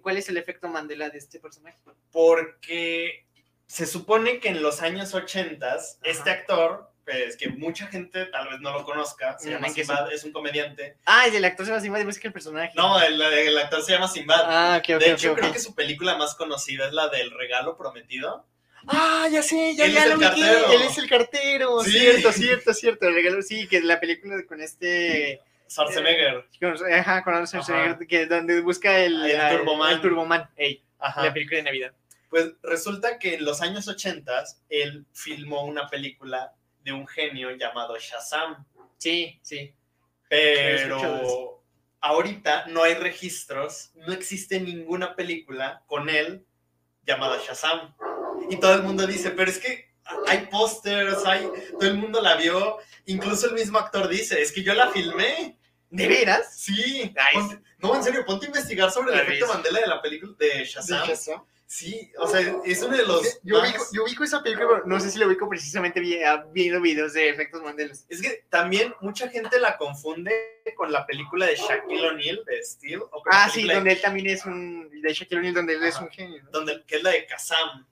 ¿cuál es el efecto Mandela de este personaje? Porque se supone que en los años 80 este actor, pues que mucha gente tal vez no lo conozca, se Mm, llama ¿en qué Sinbad, es un comediante. Ah, el actor se va encima de música el personaje. No, el, el actor se llama Sinbad. Ah, ok, ok, de hecho, creo que su película más conocida es la del regalo prometido. Ah, ya sé, ya, Él ya es lo el cartero. Él es el cartero. Sí. Cierto, cierto, cierto. El regalo, sí, que es la película con este. Schwarzenegger. Con, ajá, con. Schwarzenegger, que donde busca el, El ah, Turboman. El Turboman, ey, Ajá. la película de Navidad. Pues resulta que en los años 80 él filmó una película de un genio llamado Shazam. Sí, sí. Pero ahorita no hay registros, no existe ninguna película con él llamada Shazam. Y todo el mundo dice, pero es que hay pósters, hay, todo el mundo la vio, incluso el mismo actor dice, es que yo la filmé. ¿De veras? Sí, ponte- no, en serio, ponte a investigar sobre el efecto. Mandela de la película de Shazam. Sí, o sea, es uno de los... Yo más- ubico, yo ubico esa película, pero no sé si la ubico precisamente ah, viendo videos de efectos Mandela. Es que también mucha gente la confunde con la película de Shaquille O'Neal de Steel. O con la Ah, sí, de- donde él también es un. De Shaquille O'Neal, donde él es un genio. ¿no? donde, que es la de Kazam.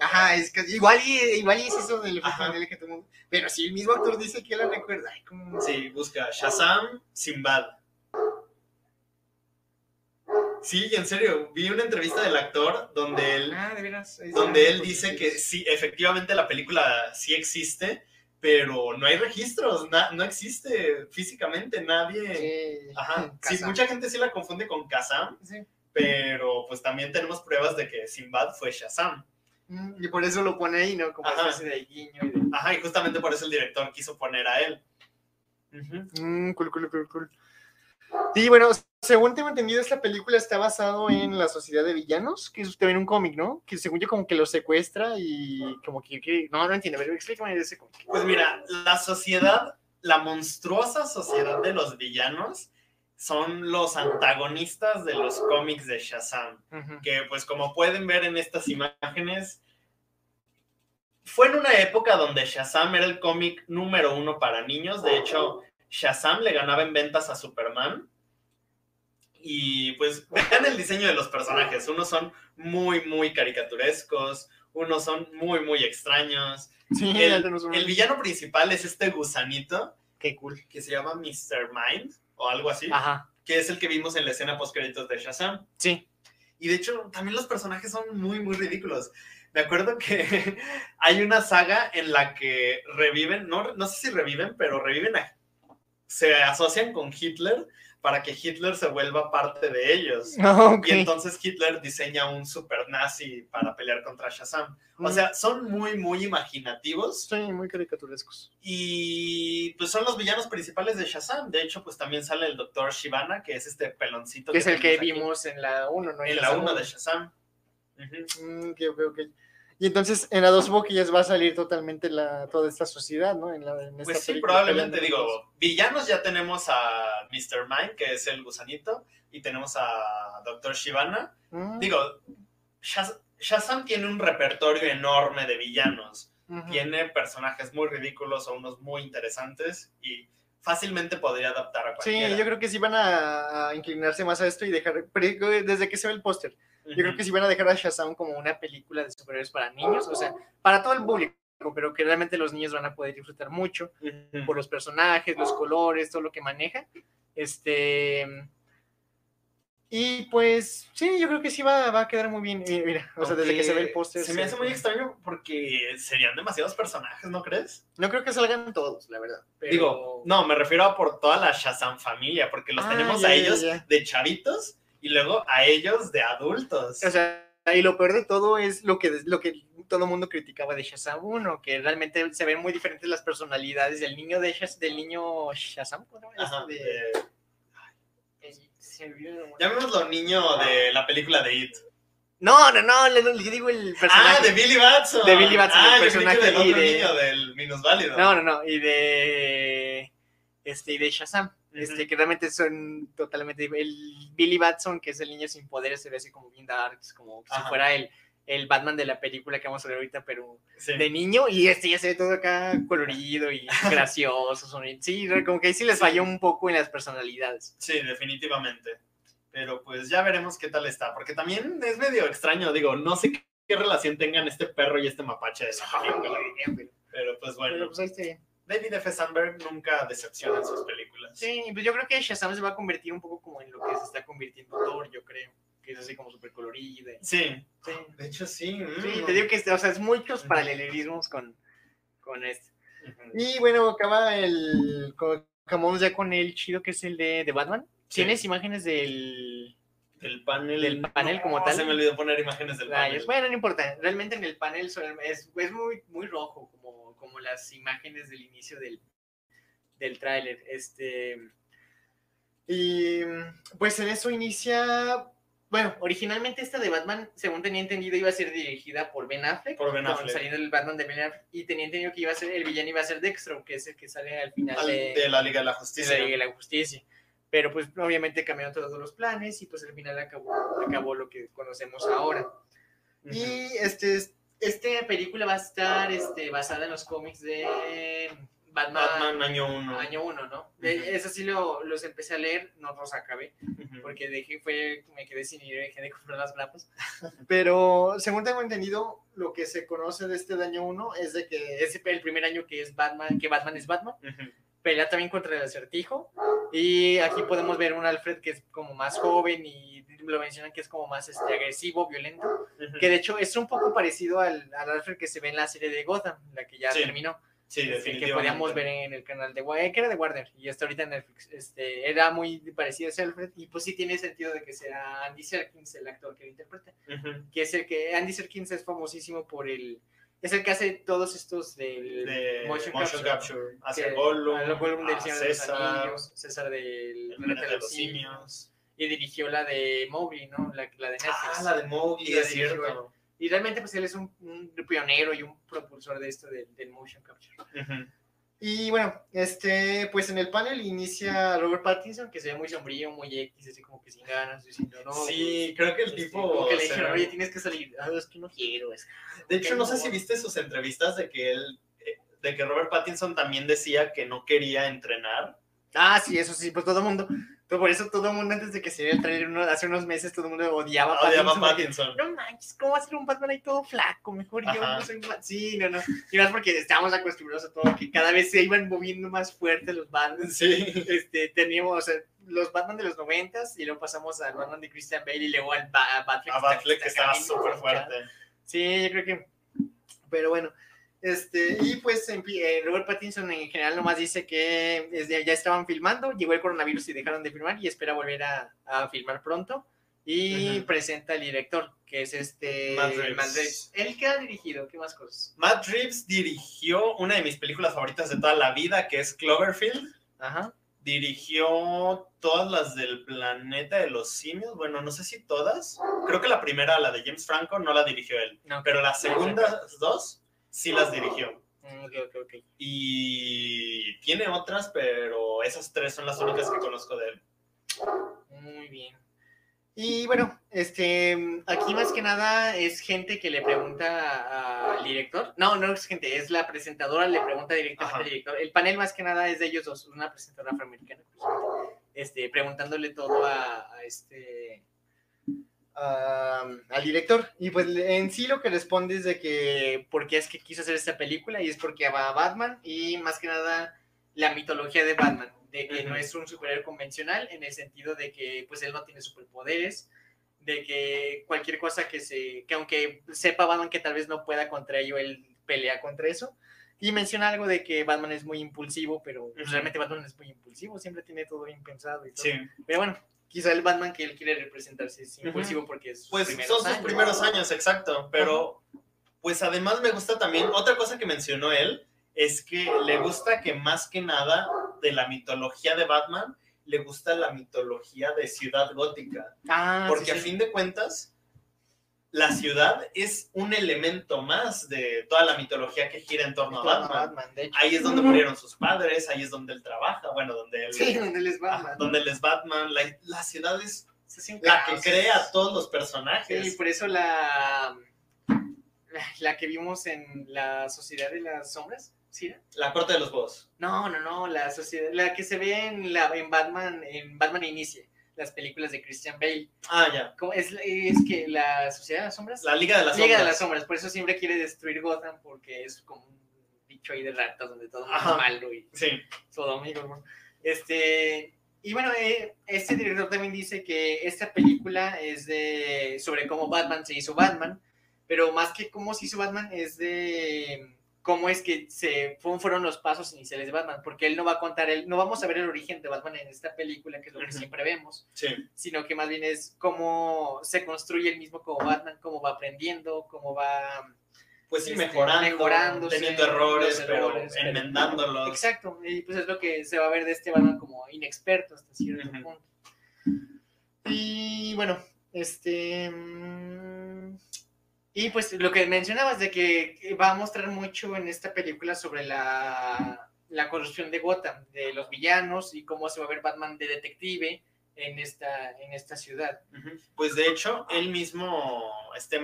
Ajá, es que igual y, igual y es eso del efecto. Mandela que todo mundo- Pero si el mismo actor dice que la recuerda, ay, como. Sí, busca Shazam Sinbad. Sí, en serio, vi una entrevista del actor donde él, Ah, de veras. es- donde él dice que sí, efectivamente la película sí existe, pero no hay registros, na- no existe físicamente, nadie... Sí. Ajá, [LAUGHS] sí, mucha gente sí la confunde con Kazam, Sí. pero pues también tenemos pruebas de que Sinbad fue Shazam. Mm, Y por eso lo pone ahí, ¿no? Como Ajá. especie de guiño. y de- Ajá, y justamente por eso el director quiso poner a él. Mm, cool, cool, cool, cool. Sí, bueno, según tengo entendido, esta película está basado en la Sociedad de Villanos, que es también un cómic, ¿no? Que según yo como que lo secuestra y como que... que- no, no entiendo, pero explícame ese cómic. Pues mira, la sociedad, la monstruosa sociedad de los villanos son los antagonistas de los cómics de Shazam. Que pues como pueden ver en estas imágenes, fue en una época donde Shazam era el cómic número uno para niños. De hecho, Shazam le ganaba en ventas a Superman. Y pues [LAUGHS] vean el diseño de los personajes. Unos son muy, muy caricaturescos. Unos son muy, muy extraños. Sí, El, villano principal es este gusanito Qué cool. que se llama Mr. Mind o algo así, Ajá, que es el que vimos en la escena post créditos de Shazam. sí. Y de hecho, también los personajes son muy, muy ridículos. Me acuerdo que [LAUGHS] hay una saga en la que reviven, no, no sé si reviven, pero reviven a, se asocian con Hitler para que Hitler se vuelva parte de ellos. [LAUGHS] Ah. Y entonces Hitler diseña un super nazi para pelear contra Shazam. O Mm. sea, son muy, muy imaginativos Sí, muy caricaturescos. y pues son los villanos principales de Shazam. De hecho, pues también sale el doctor Shivana, que es este peloncito. Que es el que aquí vimos en la 1, ¿no? en la 1 de Shazam. Ujú. Mm, ok, ok, ok. Y entonces en la dos boquillas va a salir totalmente la, toda esta sociedad, ¿no? En la, en esta Pues sí, probablemente digo, villanos ya tenemos a Mr. Mind, que es el gusanito, y tenemos a Doctor Shivana. Mm, Digo, Shaz- Shazam tiene un repertorio enorme de villanos. Tiene personajes muy ridículos o unos muy interesantes y fácilmente podría adaptar a Sí, cualquiera. yo creo que sí van a, a inclinarse más a esto y dejar, pero desde que se ve el póster, yo creo que sí van a dejar a Shazam como una película de superhéroes para niños, o sea, para todo el público, pero que realmente los niños van a poder disfrutar mucho por los personajes, los colores, todo lo que maneja. Este. Y pues, sí, yo creo que sí va, va a quedar muy bien. Eh, Mira, o sea, desde que se ve el póster. Se me hace muy extraño porque serían demasiados personajes, ¿no crees? No creo que salgan todos, la verdad. pero- Digo, no, me refiero a por toda la Shazam familia, porque los Ah, tenemos ya, a ellos ya. de chavitos y luego a ellos de adultos. O sea, y lo peor de todo es lo que, lo que todo el mundo criticaba de Shazam 1, que realmente se ven muy diferentes las personalidades del niño de Shaz- del niño Shazam. ¿cómo se llama? Ajá, Este, de- nombre. llamémoslo niño de la película de It. No, no, no, le, le digo el personaje. Ah, de Billy Batson. De Billy Batson, Ah, el que personaje del otro y de- niño, del minusválido. No, no, no, y de este y de Shazam, este que realmente son totalmente el Billy Batson, que es el niño sin poderes, se ve así como bien darks, como si fuera el el Batman de la película que vamos a ver ahorita, pero Sí. de niño, y este ya se ve todo acá colorido y [LAUGHS] gracioso. son- Sí, como que ahí sí les falló un poco en las personalidades. Sí, definitivamente. Pero pues ya veremos qué tal está, porque también es medio extraño, digo, no sé qué, qué relación tengan este perro y este mapache de la [LAUGHS] película. Pero pues bueno, Pero pues ahí está. David F. Sandberg nunca decepciona en sus películas. Sí, pues yo creo que Shazam se va a convertir un poco como en lo que se está convirtiendo Thor, yo creo. Que es así como súper colorida. Sí, Sí. de hecho sí. Sí, mm. te digo que o sea, es muchos paralelismos con, con este. Ujú. Y bueno, acaba el. Acabamos ya con el chido que es el de, de Batman. Sí. ¿Tienes imágenes del. Del panel. Del panel como tal. Se me olvidó poner imágenes del panel. rayos? Bueno, no importa. Realmente en el panel es, es muy, muy rojo, como, como las imágenes del inicio del, del tráiler. Este. Y pues en eso inicia. Bueno, originalmente esta de Batman, según tenía entendido, iba a ser dirigida por Ben Affleck. Por Ben Affleck. Saliendo el Batman de Ben Affleck. Y tenía entendido que iba a ser, el villano iba a ser Dextro, que es el que sale al final Al- de, de la Liga de la de Justicia. la Liga de la Justicia. Pero pues obviamente cambiaron todos los planes y pues al final acabó, acabó lo que conocemos ahora. Ujú. Y este, esta película va a estar este, basada en los cómics de Batman, Batman año 1. año 1, ¿no? Ujú. De- Eso sí lo, los empecé a leer, no los acabé, Porque porque dejé, fue, me quedé sin y dejé de comprar las grapas. [LAUGHS] Pero según tengo entendido, lo que se conoce de este de año 1 es de que es el primer año que es Batman, que Batman es Batman pelea también contra el acertijo. Y aquí podemos ver un Alfred que es como más joven y lo mencionan que es como más este, agresivo, violento. Que de hecho es un poco parecido al, al Alfred que se ve en la serie de Gotham, la que ya Sí, terminó. Sí, este, definitivamente. que podíamos ver en el canal de Warner, que era de Warner y hasta ahorita en Netflix. Este, era muy parecido a ese Alfred y pues sí tiene sentido de que sea Andy Serkins el actor que lo interpreta. Ujú. Que es el que Andy Serkins es famosísimo por el. Es el que hace todos estos del De motion, Motion, capture. capture. Hacia que- Gollum, a lo Gollum del a de los César, Anillos, César del el de los simios. Y dirigió la de Mowgli, ¿no? La, la de Netflix. Ah, la de Mowgli, es dirigió cierto. Y realmente pues él es un, un pionero y un propulsor de esto del, del motion capture. Ujú. Y bueno, este, pues en el panel inicia Robert Pattinson, que se ve muy sombrío, muy X, así como que sin ganas, diciendo, no. Sí, creo que el este, tipo. como que le dijeron, oye, tienes que salir. Ah, es que no quiero. Es... De hecho, no sé si viste sus entrevistas de que él. eh, De que Robert Pattinson también decía que no quería entrenar. Ah, sí, eso sí, pues todo el mundo. Por eso todo el mundo antes de que se viera el trailer uno- hace unos meses, todo el mundo odiaba a Odiaba a Pattinson. No manches, ¿cómo va a ser un Batman ahí todo flaco? Mejor yo no soy Batman. Sí, no, no. Y más porque estábamos acostumbrados a todo, que cada vez se iban moviendo más fuerte los Batman. Sí. Este, teníamos, o sea, los Batman de los noventas y luego pasamos al Batman de Christian Bale y luego al ba Batfleck. A Batfleck que estaba súper fuerte. Sí, yo creo que. Pero bueno. Este, y pues eh, Robert Pattinson en general nomás dice que ya estaban filmando, llegó el coronavirus y dejaron de filmar y espera volver a, a filmar pronto. Y presenta al director, que es este Matt Reeves. Matt Reeves. Él que ha dirigido, ¿qué más cosas? Matt Reeves dirigió una de mis películas favoritas de toda la vida, que es Cloverfield. Ajá. Dirigió todas las del planeta de los simios. Bueno, no sé si todas. Creo que la primera, la de James Franco, no la dirigió él. No, Pero las segundas dos sí las dirigió. Mm, Ok, ok, ok. Y tiene otras, pero esas tres son las únicas que conozco de él. Muy bien. Y bueno, este, aquí más que nada es gente que le pregunta al director. No, no es gente, es la presentadora, le pregunta directamente Ajá. al director. El panel más que nada es de ellos dos, una presentadora afroamericana, curiosamente, este, preguntándole todo a, a este al director. Y pues en sí lo que responde es de que por qué es que quiso hacer esta película y es porque va a Batman y más que nada la mitología de Batman, de que no es un superhéroe convencional en el sentido de que pues él no tiene superpoderes, de que cualquier cosa que se, que aunque sepa Batman que tal vez no pueda contra ello, él pelea contra eso. Y menciona algo de que Batman es muy impulsivo, pero realmente Batman es muy impulsivo, siempre tiene todo bien pensado y todo. Sí. Pero bueno, quizá el Batman que él quiere representarse es impulsivo porque es sus Pues primeros son sus años. primeros años, exacto. Pero, pues además me gusta también, otra cosa que mencionó él, es que le gusta que más que nada de la mitología de Batman, le gusta la mitología de Ciudad Gótica. Ah, Porque sí, a fin de cuentas, la ciudad es un elemento más de toda la mitología que gira en torno a Batman. Batman, de hecho. Ahí es donde murieron sus padres, ahí es donde él trabaja, bueno, donde él, Sí, donde él es ah, Batman. donde él es Batman. La, la ciudad es la que crea a todos los personajes. Sí, por eso la, la que vimos en la Sociedad de las Sombras, ¿sí? La corte de los huevos. No, no, no, la sociedad, la que se ve en la en Batman, en Batman Inicia, las películas de Christian Bale. Ah, ya. ¿Cómo es, es que la Sociedad de las Sombras, La Liga de las Liga de Sombras. las Sombras, por eso siempre quiere destruir Gotham porque es como un bicho ahí de ratas donde todo es malo y Sí. todo amigo. Este, y bueno, eh, este director también dice que esta película es de sobre cómo Batman se hizo Batman, pero más que cómo se hizo Batman es de cómo es que se fueron los pasos iniciales de Batman, porque él no va a contar el, no vamos a ver el origen de Batman en esta película, que es lo que siempre vemos, Sí. sino que más bien es cómo se construye el mismo como Batman, cómo va aprendiendo, cómo va Pues sí, Este, mejorando, teniendo errores, errores, pero- enmendándolos. Exacto, y pues es lo que se va a ver de este Batman como inexperto hasta cierto punto. Y bueno, este. Y pues lo que mencionabas de que va a mostrar mucho en esta película sobre la, la corrupción de Gotham, de los villanos y cómo se va a ver Batman de detective en esta, en esta ciudad. Pues de hecho, él mismo, este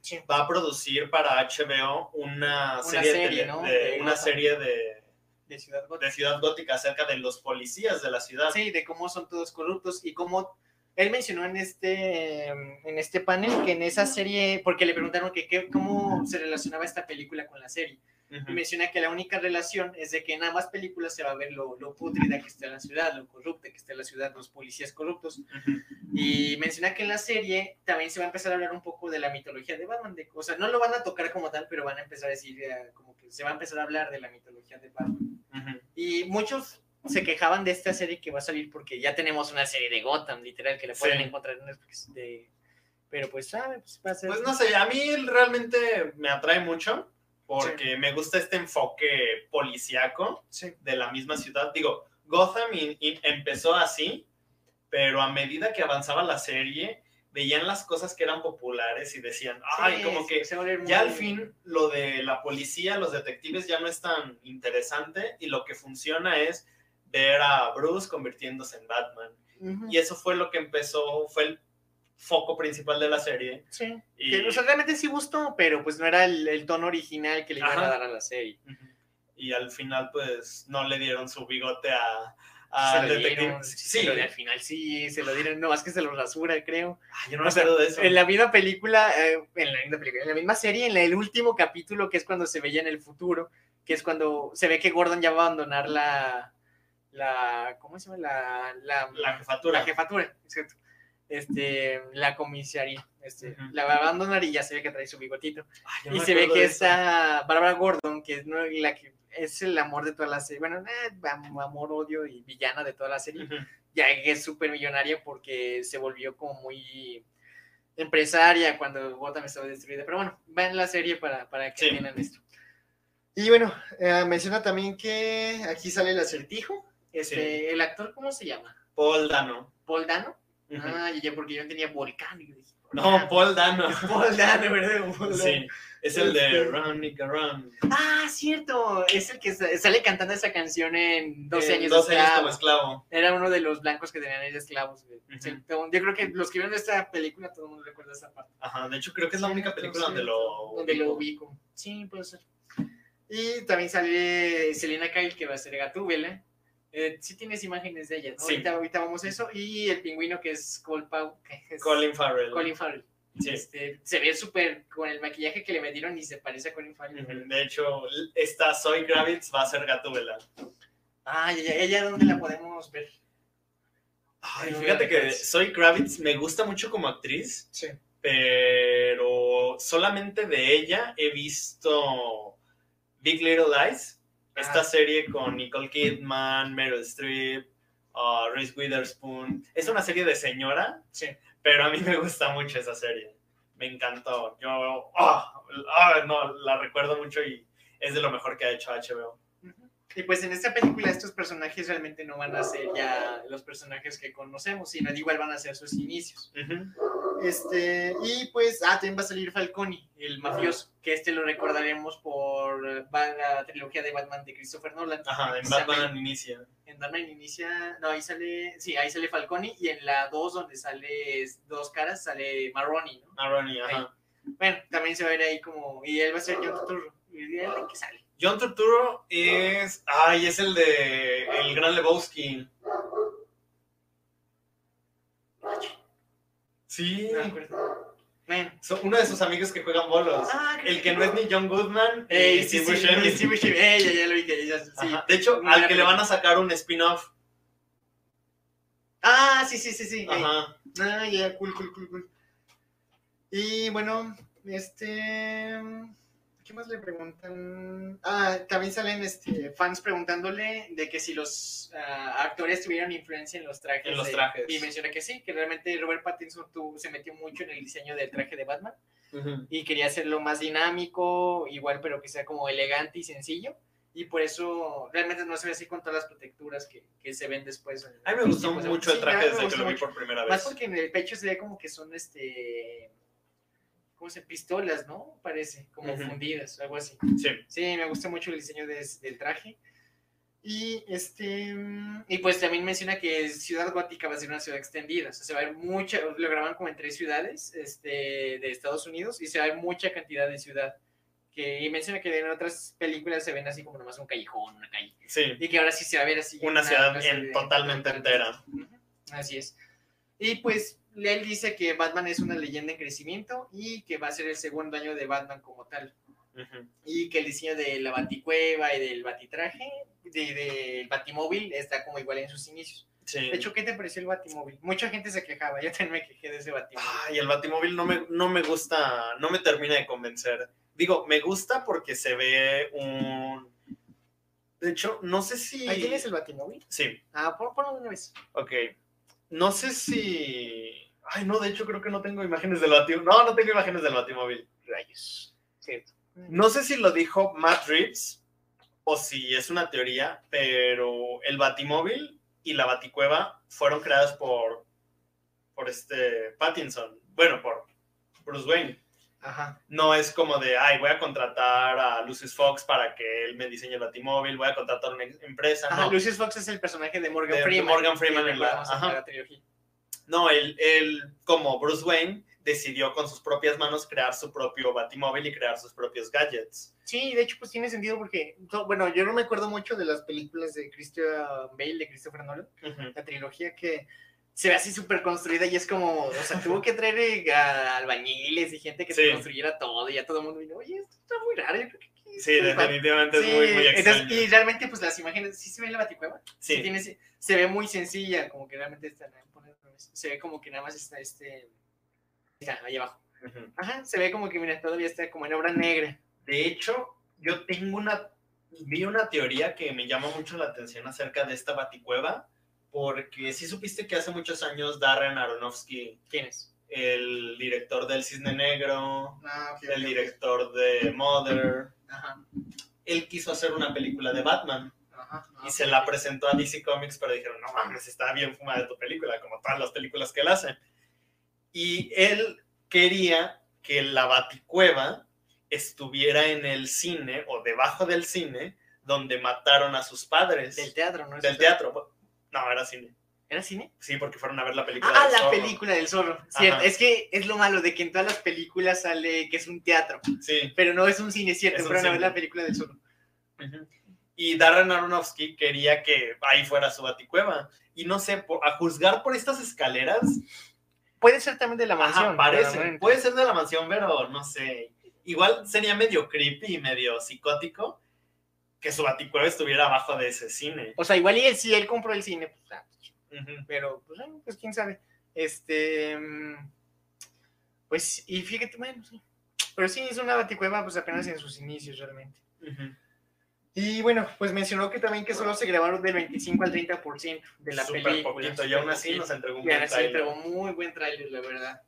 Sí. va a producir para HBO una, serie, de serie, tele- ¿no? de- De una Gotham. serie de, De Ciudad Gotham. de Ciudad Gótica acerca de los policías de la ciudad. Sí, de cómo son todos corruptos y cómo él mencionó en este en este panel que en esa serie, porque le preguntaron que qué- cómo se relacionaba esta película con la serie. Y menciona que la única relación es de que en ambas películas se va a ver lo, lo pútrida que está la ciudad, lo corrupta que está la ciudad, los policías corruptos. Y menciona que en la serie también se va a empezar a hablar un poco de la mitología de Batman, de cosas, no lo van a tocar como tal, pero van a empezar a decir, eh, como que se va a empezar a hablar de la mitología de Batman. Y muchos se quejaban de esta serie que va a salir porque ya tenemos una serie de Gotham, literal, que la pueden Sí. encontrar en Netflix. De... Pero pues, ¿sabe? Pues va a ser... Pues no sé, a mí realmente me atrae mucho porque me gusta este enfoque policíaco Sí. de la misma ciudad. Digo, Gotham in- in- empezó así, pero a medida que avanzaba la serie, veían las cosas que eran populares y decían, ay, Sí, como que ya al fin lo de la policía, los detectives ya no es tan interesante y lo que funciona es ver a Bruce convirtiéndose en Batman. Y eso fue lo que empezó, fue el foco principal de la serie. Sí. Y, Que, o sea, realmente sí gustó, pero pues no era el, el tono original que le iban Ajá. a dar a la serie. Y al final pues no le dieron su bigote a, se lo dieron, Sí, lo al final sí, se lo dieron, no, más que se lo rasura, creo. Ay, yo no me acuerdo de eso. En la misma película, eh, en la misma película, en la misma serie, en el último capítulo, que es cuando se veía en el futuro, que es cuando se ve que Gordon ya va a abandonar la, la ¿cómo se llama? La, la, La jefatura. la jefatura, exacto. Este, la comisaría, Este. La va a abandonar y ya se ve que trae su bigotito. Ay, no Y se ve que está Barbara Gordon, que es la que es el amor de toda la serie. Bueno, eh, am- amor, odio y villana de toda la serie. Ya que es súper millonaria porque se volvió como muy empresaria cuando Gotham estaba destruida. Pero bueno, vean la serie para, para que Sí. esto. Y bueno, eh, menciona también que aquí sale el acertijo. Este, ¿El actor cómo se llama? Paul Dano. ¿Paul Dano? Ah, ya, porque yo entendía Volcán. y dije, No, Paul Dano. Es Paul Dano, ¿verdad? [LAUGHS] Paul Dano. Sí, es el de Este- Run, Run. Ah, cierto. Es el que sa- sale cantando esa canción en 12 En años. 12 de años esclavo. como esclavo. Era uno de los blancos que tenían ahí esclavos. yo creo que los que vieron esta película, todo el mundo recuerda esa parte. Ajá, de hecho creo que es la única película donde lo... Donde lo ubico. Sí, puede ser. Y también sale Selena Kyle, que va a ser Gatúbela. Eh, sí tienes imágenes de ella, ¿no? Sí. Ahorita, ahorita vamos a eso. Y el pingüino, que es Cole Pau, que es Colin Farrell. Colin Farrell. Sí. Este, se ve súper con el maquillaje que le metieron y se parece a Colin Farrell. De hecho, esta Zoe Kravitz va a ser Gatúbela. Ah, ¿ella, ella dónde la podemos ver? Ay, fíjate que. Zoe Kravitz me gusta mucho como actriz, Sí. pero solamente de ella he visto Big Little Lies, esta serie con Nicole Kidman, Meryl Streep, uh, Reese Witherspoon. Es una serie de señora, Sí. pero a mí me gusta mucho esa serie. Me encantó. Yo, ah, no, la recuerdo mucho y es de lo mejor que ha hecho HBO. Y pues en esta película estos personajes realmente no van a ser ya los personajes que conocemos, sino igual van a ser sus inicios. Ujú. Este, y pues, ah, también va a salir Falcone, el mafioso, que este lo recordaremos por la trilogía de Batman de Christopher Nolan. Ajá, en Batman inicia. En Batman inicia, no, ahí sale, sí, ahí sale Falcone, y en la 2, donde sale dos caras, sale Marroni, ¿no? Ronnie, ajá. Bueno, también se va a ver ahí como, y él va a ser John Turturro, y él que sale. John Turturro es. Ay, es el de. El Gran Lebowski. Sí. No me acuerdo. Bueno. Son uno de sus amigos que juegan bolos. Ah, El que no es ni John Goodman Ey, sí, Steve sí, Buscemi. sí, Buscemi. Ey, ya, ya lo vi que ya, sí. De hecho, Muy al que le van a sacar un spin-off. Ah, sí, sí, sí, sí. ey. Ajá. Ah, ya, cool, cool, cool, cool. Y bueno, este. ¿Qué más le preguntan? Ah, también salen este, fans preguntándole de que si los ah, actores tuvieron influencia en los trajes. En los de- trajes. y menciona que sí, que realmente Robert Pattinson tuvo- se metió mucho en el diseño del traje de Batman y quería hacerlo más dinámico, igual, pero que sea como elegante y sencillo. Y por eso realmente no se ve así con todas las protecturas que, que se ven después. en A mí me gustó mucho el Sí, traje me desde que lo vi mucho. por primera Más vez. porque en el pecho se ve como que son este. ¿Cómo se Pistolas, ¿no? Parece, como Ujú. fundidas, algo así. Sí. Sí, me gusta mucho el diseño de- del traje. Y este. mm, Y pues también menciona que Ciudad Gótica va a ser una ciudad extendida. O sea, se va a ver mucha. Lo graban como en tres ciudades este, de Estados Unidos y se va a ver mucha cantidad de ciudad. Que, y menciona que en otras películas se ven así como nomás un callejón, una calle. Sí. Y que ahora sí se va a ver así. Una ciudad clase en- de- totalmente entera. Ujú, Así es. Y pues él dice que Batman es una leyenda en crecimiento y que va a ser el segundo año de Batman como tal. Y que el diseño de la baticueva y del batitraje, de- del batimóvil, está como igual en sus inicios. Sí. De hecho, ¿qué te pareció el batimóvil? Mucha gente se quejaba, yo también me quejé de ese batimóvil. Ay, el Batimóvil no me, no me gusta, no me termina de convencer. Digo, me gusta porque se ve un... De hecho, no sé si... ¿Ahí tienes el batimóvil? Sí, Ah, pon- ponlo de una vez. ok. No sé si... Ay, no, de hecho creo que no tengo imágenes del Batimóvil. No, no tengo imágenes del Batimóvil. Rayos. Cierto. No sé si lo dijo Matt Reeves o si es una teoría, pero el Batimóvil y la Baticueva fueron creadas por, por este Pattinson. Bueno, por Bruce Wayne. Ajá. No es como de, ay, voy a contratar a Lucius Fox para que él me diseñe el Batimóvil, voy a contratar una empresa. Ajá, no, Lucius Fox es el personaje de Morgan De- de Freeman. Morgan Freeman en la- recordamos ajá. la trilogía. No él, él, como Bruce Wayne, decidió con sus propias manos crear su propio Batimóvil y crear sus propios gadgets. Sí, de hecho, pues tiene sentido porque, bueno, yo no me acuerdo mucho de las películas de Christian Bale, de Christopher Nolan, la trilogía que se ve así súper construida y es como, o sea, tuvo que traer eh, a albañiles y gente que Sí. te construyera todo y ya todo el mundo vino, oye, esto está muy raro. yo creo que Sí, esto va-". definitivamente Sí, es muy, muy entonces, extraño. y realmente, pues las imágenes, sí se ve la baticueva, sí. Sí, tiene, se ve muy sencilla, como que realmente está, se ve como que nada más está este, ahí abajo. Ajá, se ve como que, mira, todavía está como en obra negra. De hecho, yo tengo una, vi una teoría que me llama mucho la atención acerca de esta baticueva, porque sí supiste que hace muchos años Darren Aronofsky, ¿Quién es? el director del Cisne Negro, Ah, el director de Mother, Ajá, él quiso hacer una película de Batman ajá. y se la presentó a DC Comics, pero dijeron, no mames, está bien fumada tu película, como todas las películas que él hace. Y él quería que la baticueva estuviera en el cine o debajo del cine donde mataron a sus padres. Del teatro, ¿no? Del teatro. No, era cine. ¿Era cine? Sí, porque fueron a ver la película. Ah, del la zorro. película del zorro. Cierto. Ajá. Es que es lo malo de que en todas las películas sale que es un teatro, Sí. pero no es un cine, cierto. Es Fueron a ver la película del zorro. Ujú. Y Darren Aronofsky quería que ahí fuera su baticueva. Y no sé, por- a juzgar por estas escaleras, Puede ser también de la mansión. Ajá, parece. Puede ser de la mansión, pero no sé. Igual sería medio creepy y medio psicótico que su baticueva estuviera abajo de ese cine. O sea, igual y él, si él compró el cine, pues, ah, Ujú. pero pues, ah, pues quién sabe. Este. mm, Pues, y fíjate, bueno, sí. Pero sí, es una baticueva, pues apenas en sus inicios realmente. Ujú. Y bueno, pues mencionó que también que solo se grabaron del 25 al 30% de la Súper película. poquito. Y aún así nos entregó un Y buen así tráiler. entregó muy buen tráiler, la verdad.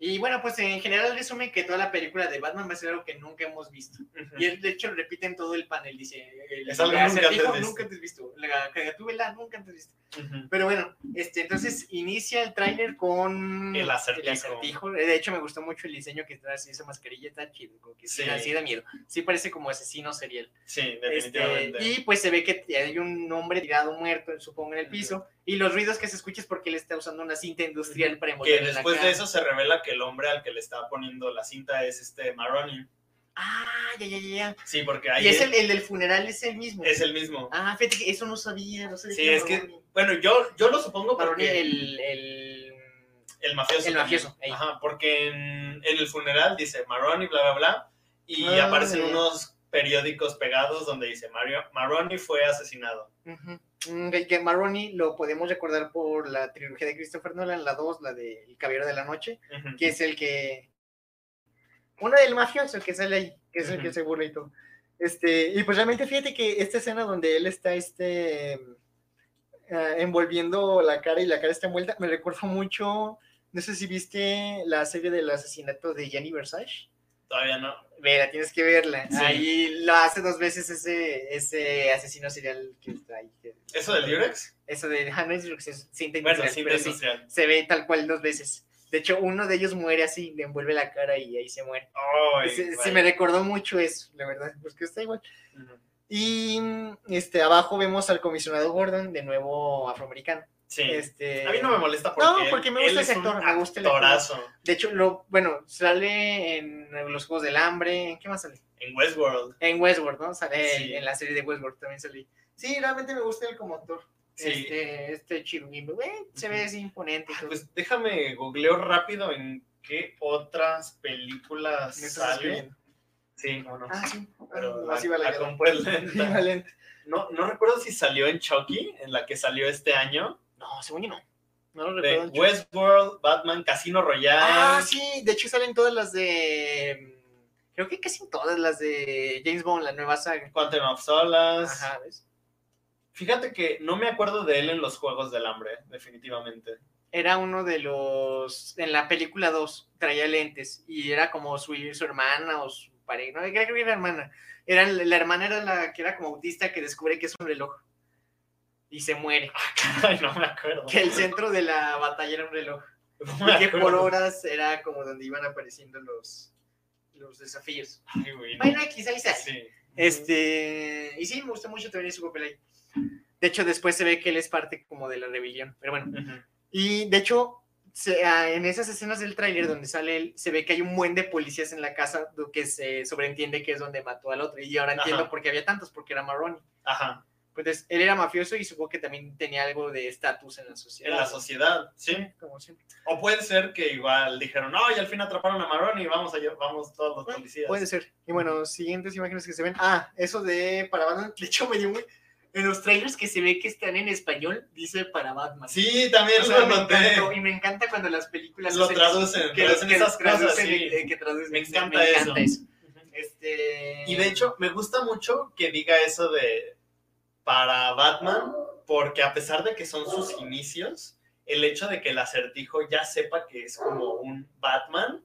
Y bueno, pues en general resume que toda la película de Batman va a ser algo que nunca hemos visto. Ujú. Y él, de hecho, repite en todo el panel, dice, el Es algo nunca antes visto. nunca antes visto, la cagatúbela nunca antes visto. Ujú. Pero bueno, este, entonces inicia el tráiler con El acertijo. acertijo. De hecho, me gustó mucho el diseño que trae así, esa mascarilla está chido, como que sí, Sí. así da miedo. Sí parece como asesino serial. Sí, Este, definitivamente. y pues se ve que hay un hombre tirado muerto, supongo, en el piso, y los ruidos que se escuchan es porque él está usando una cinta industrial para que envolver la después de cara. eso se revela que el hombre al que le estaba poniendo la cinta es este Maroni. Ah, ya, ya, ya. Sí, porque ahí Y es el, el del funeral, es el mismo. es el mismo. Ah, fíjate que eso no sabía, no sabía. Sí, es que, bueno, yo, yo lo supongo Maroni, porque... el, el... El mafioso. El mafioso, ahí. Ajá, porque en, en el funeral dice Maroni, bla, bla, bla, y Ah, aparecen unos periódicos pegados donde dice Mario, Maroni fue asesinado. Mm, que Maroni lo podemos recordar por la trilogía de Christopher Nolan, la 2, la de El Caballero de la Noche, que es el que. Uno del mafioso que sale ahí, que es el que se burla y todo. Este, y pues realmente fíjate que esta escena donde él está este, ah, envolviendo la cara y la cara está envuelta, me recuerda mucho, no sé si viste la serie del asesinato de Gianni Versace. Todavía no. Vela, tienes que verla. Sí. Ahí lo hace dos veces ese, ese asesino serial que está ahí. ¿Eso del Durex? Eso de ah, no es es cinta Bueno, industrial, sí, se ve tal cual dos veces. De hecho, uno de ellos muere así, le envuelve la cara y ahí se muere. Vaya. me recordó mucho eso, la verdad, porque está igual. Y este, abajo vemos al comisionado Gordon, de nuevo afroamericano. Sí. Este, A mí no me molesta porque, No, porque me gusta es ese actor, me gusta el actor. actorazo. De hecho, lo, bueno, sale en los Juegos del Hambre, ¿en qué más sale? En Westworld. En Westworld, ¿no? Sale Sí. en la serie de Westworld también salí. Sí, realmente me gusta él como actor. Sí. Este, este chiruguimbo, eh, se ve así imponente. Ah. Pues déjame googleo rápido en qué otras películas sale. Sí, no, no. Ah, sí. Pero Ah, la, así va la la lenta. valiente. No, no recuerdo si salió en Chucky, en la que salió este año. No, según yo no. No lo recuerdo. Westworld, Batman, Casino Royale. Ah, sí, de hecho salen todas las de. Creo que casi todas las de James Bond, la nueva saga. Quantum of Solace. Ajá, ¿ves? Fíjate que no me acuerdo de él en los Juegos del Hambre, definitivamente. Era uno de los. En la película 2, traía lentes y era como su, su hermana o su pareja. No, creo que era hermana. Era, la hermana era la que era como autista que descubre que es un reloj y se muere. Ay, no me acuerdo. Que el centro de la batalla era un reloj. No Y que por horas era como donde iban apareciendo los, los desafíos. Ay, güey. Bueno, quizá ahí. Sí. Este, y sí, me gusta mucho también su papel ahí. De hecho, después se ve que él es parte como de la rebelión. Pero bueno, Ujú. y de hecho, se- ah, en esas escenas del tráiler donde sale él, se ve que hay un buen de policías en la casa que se sobreentiende que es donde mató al otro. Y ahora entiendo Ajá. por qué había tantos, porque era Marroni. Ajá. Entonces, él era mafioso y supongo que también tenía algo de estatus en la sociedad. En la sociedad, sí. Como siempre. O puede ser que igual dijeron, no, y al fin atraparon a Maroni y vamos, a, lle- vamos todos los policías. Puede ser. Y bueno, siguientes imágenes que se ven. Ah, eso de para Batman, de hecho me dio muy... En los trailers que se ve que están en español, dice para Batman. Sí, también O sea, lo noté. y me encanta cuando las películas Lo traducen, que, traducen que esas cosas, traducen, sí. eh, que traducen. Me encanta me encanta eso. Este... Y de hecho, me gusta mucho que diga eso de para Batman, porque a pesar de que son sus inicios, el hecho de que el acertijo ya sepa que es como un Batman,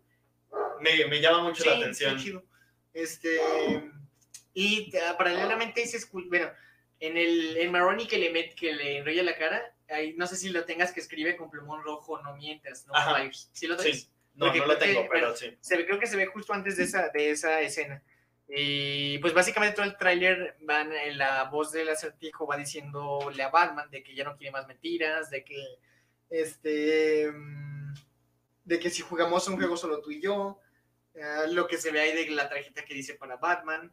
me, me llama mucho la Sí, atención. chido. Este, y paralelamente dice, escu- bueno, en el en Maroni que le met, que le enrolla la cara, ahí, no sé si lo tengas que escribe con plumón rojo, no mientas, no Ajá. ¿Sí lo traes? Sí, no, Porque no lo que, tengo, pero bueno, sí. Se ve, creo que se ve justo antes de esa, de esa escena. Y pues básicamente todo el tráiler van en la voz del acertijo va diciéndole a Batman de que ya no quiere más mentiras, de que este mm, de que si jugamos un juego solo tú y yo, ah, lo que se ve ahí de la tarjeta que dice para Batman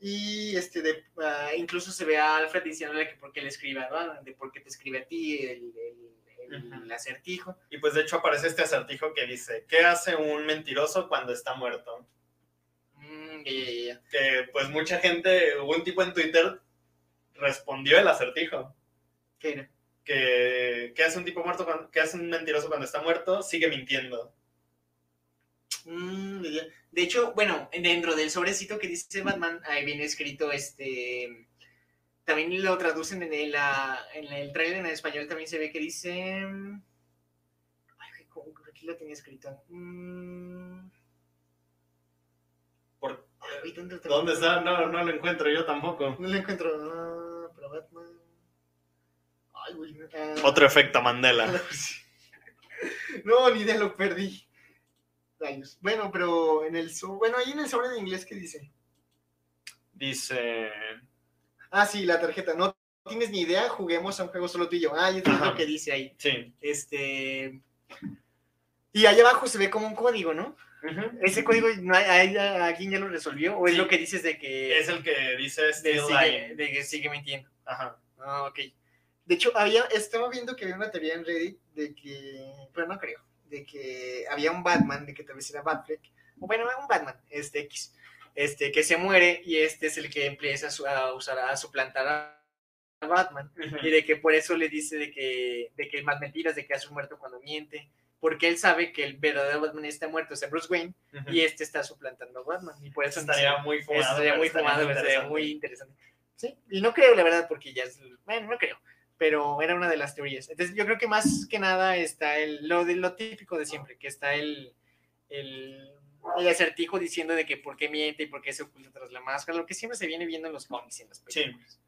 y este de ah, incluso se ve a Alfred diciéndole que por qué le escribe a Batman, de por qué te escribe a ti el, el- el Ujú. acertijo. Y pues de hecho aparece este acertijo que dice, ¿qué hace un mentiroso cuando está muerto? Mm, ya, ya, ya. Que pues mucha gente, hubo un tipo en Twitter, respondió el acertijo. ¿Qué era? Que, ¿qué hace un tipo muerto, cuando, qué hace un mentiroso cuando está muerto? Sigue mintiendo. Mm. De hecho, bueno, dentro del sobrecito que dice Batman, ahí viene escrito este. También lo traducen en el, ah, en el trailer en español, también se ve que dice. Ay, ¿cómo? aquí lo tenía escrito. Mm, ¿Por- ay, ¿dónde, ¿Dónde está? No, no lo encuentro yo tampoco. No lo encuentro. Ah, pero Batman. Ay, güey. no, ah, Otro efecto Mandela. [LAUGHS] No, ni idea, lo perdí. Rayos. Bueno, pero en el so- bueno, ahí en el sobre de inglés, ¿qué dice? Dice... Ah, sí, la tarjeta. No tienes ni idea, juguemos a un juego solo tú y yo. Ah, y eso es lo que dice ahí. Sí. Este. Y ahí abajo se ve como un código, ¿no? Ese código, ¿alguien ya lo resolvió? ¿O es Sí. lo que dices de que, Es el que dice de, sigue, de que sigue mintiendo? Ajá. Ah, ok. De hecho, había, estaba viendo que había una teoría en Reddit de que, pero no creo, de que había un Batman, de que tal vez era Batfleck, o bueno, un Batman, este X, este, que se muere y este es el que empieza a, usar, a suplantar a Batman, y de que por eso le dice de que, de que más mentiras, de que hace un muerto cuando miente, porque él sabe que el verdadero Batman está muerto, es Bruce Wayne, y este está suplantando a Batman, y por eso estaría muy fumado. estaría muy fumado, estaría muy interesante. Sí, y no creo, la verdad, porque ya es. Bueno, no creo. Pero era una de las teorías. Entonces, yo creo que más que nada está el, lo, de, lo típico de siempre, que está el, el, el acertijo diciendo de que por qué miente y por qué se oculta tras la máscara, lo que siempre se viene viendo en los cómics y en las películas.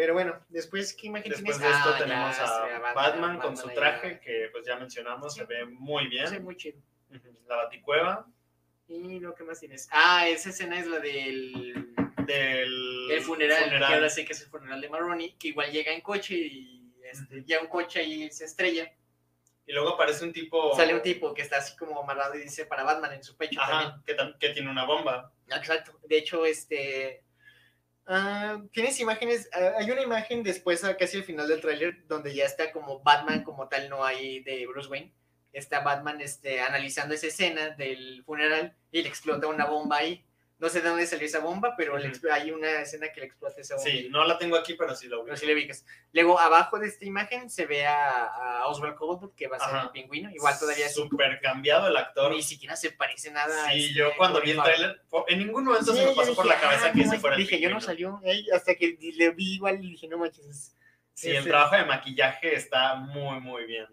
Pero bueno, después, ¿qué imagen Después tienes? de esto Ah, ya, tenemos se ve a Batman, con su traje, ya. que pues ya mencionamos, se Sí. ve muy bien. Se ve muy chido. La baticueva Y lo que más tienes. Ah, esa escena es la del del el funeral, que ahora sí que es el funeral de Maroni, que igual llega en coche y este, ya un coche ahí se estrella. Y luego aparece un tipo... Sale un tipo que está así como amarrado y dice para Batman en su pecho Ajá, que, tam- que tiene una bomba. también. Exacto. De hecho, este. Ah, Tienes imágenes. ah, hay una imagen después, ah, casi al final del tráiler, donde ya está como Batman como tal, no hay de Bruce Wayne. Está Batman este, analizando esa escena del funeral y le explota una bomba ahí. No sé de dónde salió esa bomba, pero hay una escena que le explota esa bomba. Sí, no la tengo aquí, pero sí la ubico. Pero sí ubicas. Luego, abajo de esta imagen se ve a, a Oswald Cobblepot, que va a ser Ajá. el pingüino. Igual todavía es- Súper cambiado el actor. ni siquiera se parece nada. a Sí, este yo cuando vi el tráiler, po- en ningún momento Sí, se me pasó por la cabeza ah, que no ese fuera el Dije, yo no salió. hasta que le vi igual y dije, no manches. es- Sí, el trabajo de maquillaje está muy, muy bien.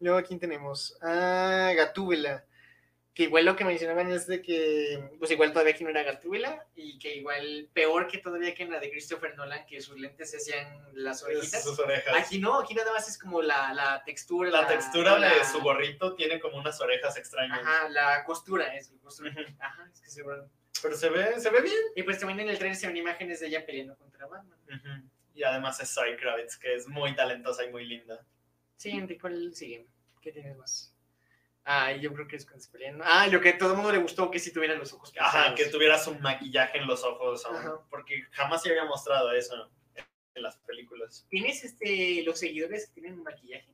Luego, ¿quién tenemos? Ah, Gatúbela. Que igual lo que mencionaban es de que, pues igual todavía aquí no era Gatúbela y que igual peor que todavía que en la de Christopher Nolan, que sus lentes se hacían las orejitas. Sus orejas. Aquí no, aquí nada más es como la, la textura. la textura la- de su gorrito tiene como unas orejas extrañas. Ajá, la costura, es la costura. Ajá, es que se ve- Pero se ve, se ve bien. Y pues también en el trailer se ven imágenes de ella peleando contra Batman. Y además es Zoe Kravitz, que es muy talentosa y muy linda. Sí, ¿cuál sigue? ¿Qué tienes más? Ah, yo creo que es cuando se pelean. Ah, lo que a todo el mundo le gustó que si tuviera los ojos Ajá, que tuviera su maquillaje en los ojos, aún, porque jamás se había mostrado eso en las películas. ¿Tienes este, los seguidores que tienen maquillaje?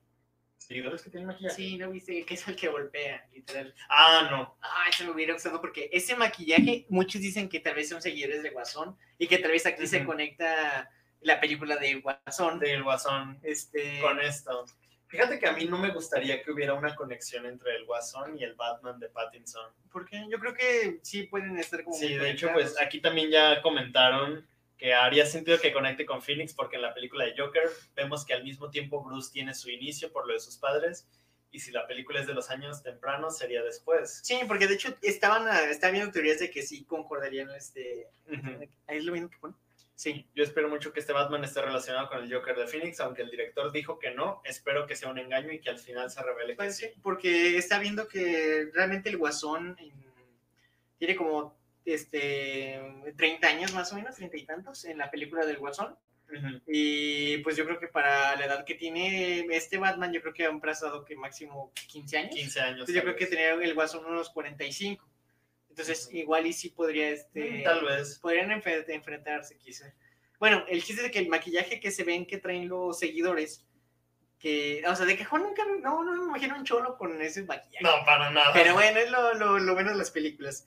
¿Seguidores que tienen maquillaje? Sí, ¿no viste? Que es el que golpea, literal. Ah, no. Ah, se me hubiera gustado porque ese maquillaje, muchos dicen que tal vez son seguidores de Guasón y que tal vez aquí se conecta la película de Guasón. Del Guasón Este, con esto. Fíjate que a mí no me gustaría que hubiera una conexión entre el Guasón y el Batman de Pattinson. porque yo creo que sí pueden estar como. Sí, de hecho, pues aquí también ya comentaron que haría sentido que conecte con Phoenix porque en la película de Joker vemos que al mismo tiempo Bruce tiene su inicio por lo de sus padres y si la película es de los años tempranos sería después. Sí, porque de hecho estaban, ah, estaban viendo teorías de que sí concordarían. Este, ahí es lo mismo que pone. Sí. Yo espero mucho que este Batman esté relacionado con el Joker de Phoenix, aunque el director dijo que no. Espero que sea un engaño y que al final se revele Pues sí. sí, porque está viendo que realmente el Guasón en- tiene como este 30 años más o menos, treinta y tantos en la película del Guasón. Y pues yo creo que para la edad que tiene este Batman, yo creo que han pasado que máximo 15 años. 15 años. Entonces yo creo que tenía el Guasón unos 45. Entonces igual y sí podría este Mm, Tal vez. podrían enfe- enfrentarse quizá. Bueno, el chiste de que el maquillaje que se ven que traen los seguidores que, o sea, de cajón nunca, no, no me imagino un cholo con ese maquillaje. No, para nada. Pero bueno, es lo, lo, lo bueno de las películas.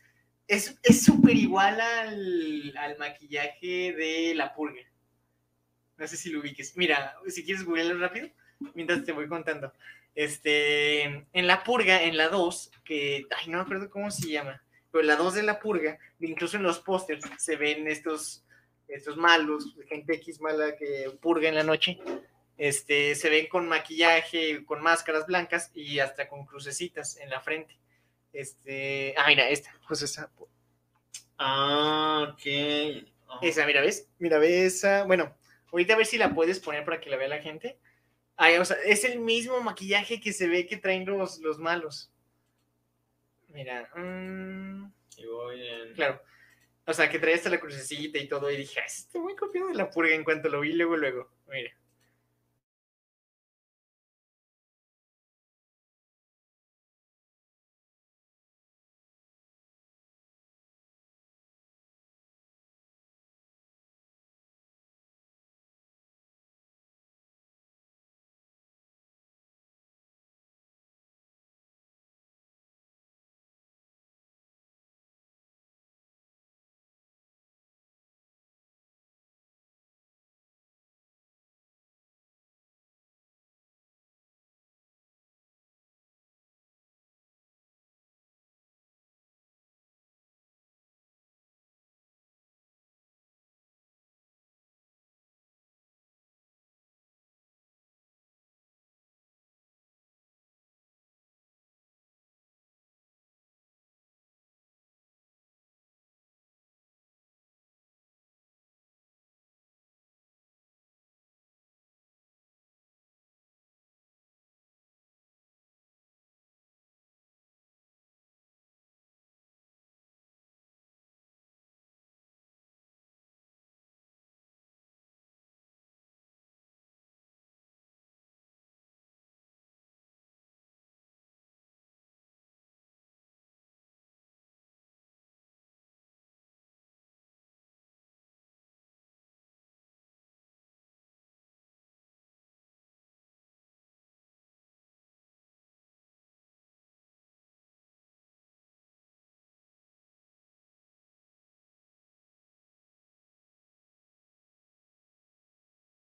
Es es súper igual al, al maquillaje de La Purga. No sé si lo ubiques. Mira, si quieres googlearlo rápido, mientras te voy contando. Este, en La Purga, en la 2, que, ay, no me acuerdo cómo se llama, pero la 2 de La Purga, incluso en los pósters se ven estos, estos malos, gente X mala que purga en la noche. Este, se ven con maquillaje, con máscaras blancas y hasta con crucecitas en la frente. Este, ah, mira, esta, pues esa, Ah, ok. Oh. esa, mira, ¿ves? Mira, ¿ves esa? Bueno, ahorita a ver si la puedes poner para que la vea la gente. Ay, o sea, es el mismo maquillaje que se ve que traen los, los malos. Mira, mm, Y voy en- claro. O sea, que trae hasta la crucecita y todo. Y dije, "Ah, está muy copiado de la purga en cuanto lo vi, luego, luego. Mira.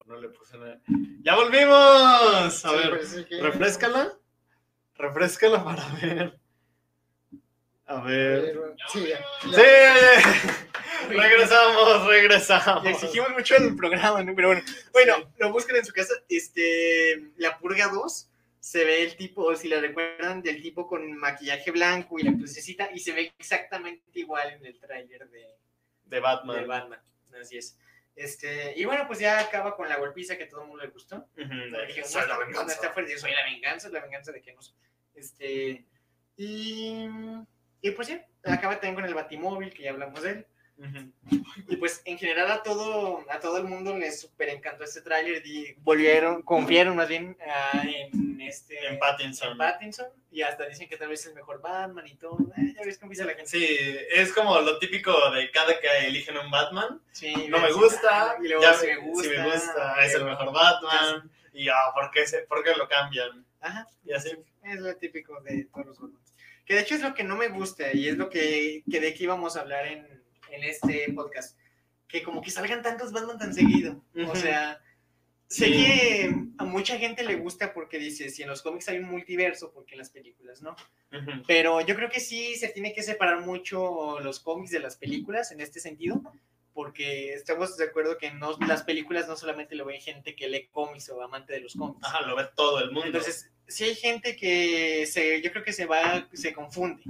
No le puse nada. ¡Ya volvimos! A Sí, ver, parece que- refrescala. Refrescala para ver. A ver. Sí, ya. ¡Sí! regresamos, regresamos. Le exigimos mucho el programa, ¿no? Pero bueno, bueno, lo buscan en su casa. Este, la Purga 2, se ve el tipo, si la recuerdan, del tipo con maquillaje blanco y la crucecita, y se ve exactamente igual en el tráiler de, De Batman. de Batman. Así es. Este, y bueno, pues ya acaba con la golpiza que todo el mundo le gustó. Dije, soy no la venganza. no está fuerte, soy la venganza, la venganza de que nos. Este, y, y pues ya, acaba también con el Batimóvil, que ya hablamos de él. Y pues en general a todo, a todo el mundo les super encantó este tráiler y volvieron, confiaron más bien ah, en este En Pattinson. en Pattinson y hasta dicen que tal vez es el mejor Batman y todo. Eh, ya ves cómo dice la gente. Sí, es como lo típico de cada que eligen un Batman. Sí, No me gusta, y luego ya si me gusta, si me gusta, es el mejor Batman. Y ah, ¿por, qué se- ¿por qué lo cambian? Ajá, Y así. es lo típico de todos los Batmans. Que de hecho es lo que no me gusta y es lo que, que de que íbamos a hablar en, en este podcast. Que como que salgan tantos Batman tan seguido. O sea, sé Sí. que a mucha gente le gusta porque dice, si en los cómics hay un multiverso, porque en las películas no. Ujú. Pero yo creo que sí se tiene que separar mucho los cómics de las películas en este sentido, porque estamos de acuerdo que no, las películas no solamente lo ven gente que lee cómics o amante de los cómics. Ajá, lo ve todo el mundo. Entonces, si hay gente que se, yo creo que se va, se confunde.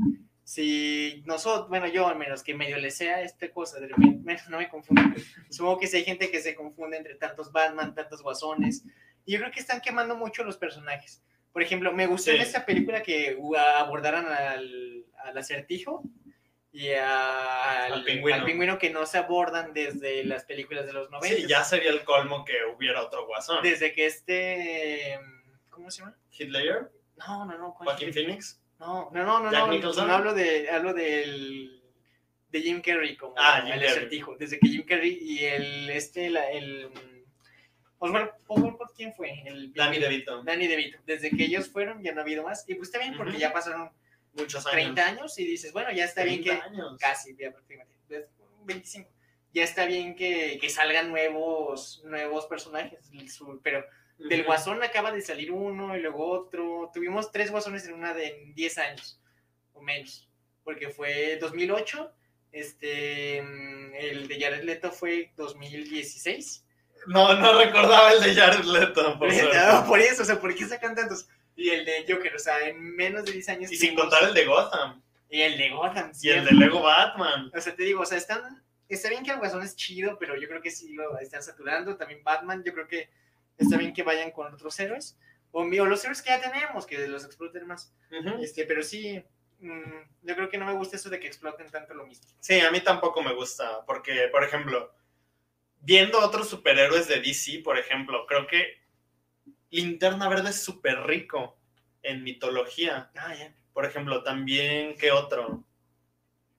Si nosotros, bueno, yo al menos que medio le sea esta cosa, de repente, no me confundo. [LAUGHS] Supongo que si hay gente que se confunde entre tantos Batman, tantos guasones. Y yo creo que están quemando mucho los personajes. Por ejemplo, me gustó en Sí. esta película que uh, abordaran al, al acertijo y a- al, Al pingüino. al pingüino que no se abordan desde las películas de los 90. Sí, ya sería el colmo que hubiera otro guasón. Desde que este. ¿Cómo se llama? Hitler, No, no, no. ¿cuál Joaquin Hitler? Phoenix. No, no, no, no. Jack no, Nicholson. no hablo de, hablo del de Jim Carrey como Ah, Jim el Carrey. acertijo. Desde que Jim Carrey y el este la- el Oswald, Oswald, ¿quién fue? El Danny DeVito. Danny DeVito. Desde que ellos fueron ya no ha habido más y pues está bien porque Ujú. ya pasaron Muchos años. 30 años y dices, bueno, ya está bien que 30 años. casi ya prácticamente es 25. Ya está bien que, que salgan nuevos nuevos personajes, pero del. Guasón acaba de salir uno y luego otro. Tuvimos tres Guasones en una de en 10 años o menos. Porque fue 2008. Este, el de Jared Leto fue 2016. No, no recordaba el de Jared Leto, por. [LAUGHS] No, por eso, o sea, ¿por qué sacan tantos? Y el de Joker, o sea, en menos de 10 años. Y sin contar el de Gotham. Y el de Gotham. Y el de Lego Batman. O sea, te digo, o sea, están. Está bien que el Guasón es chido, pero yo creo que sí lo están saturando. También Batman, yo creo que está bien que vayan con otros héroes. O, los héroes que ya tenemos, que los exploten más. Este, pero sí, mm, yo creo que no me gusta eso de que exploten tanto lo mismo. Sí, a mí tampoco me gusta, porque, por ejemplo, viendo otros superhéroes de DC, por ejemplo, creo que Linterna Verde es súper rico en mitología. Ah. Por ejemplo, también, ¿qué otro?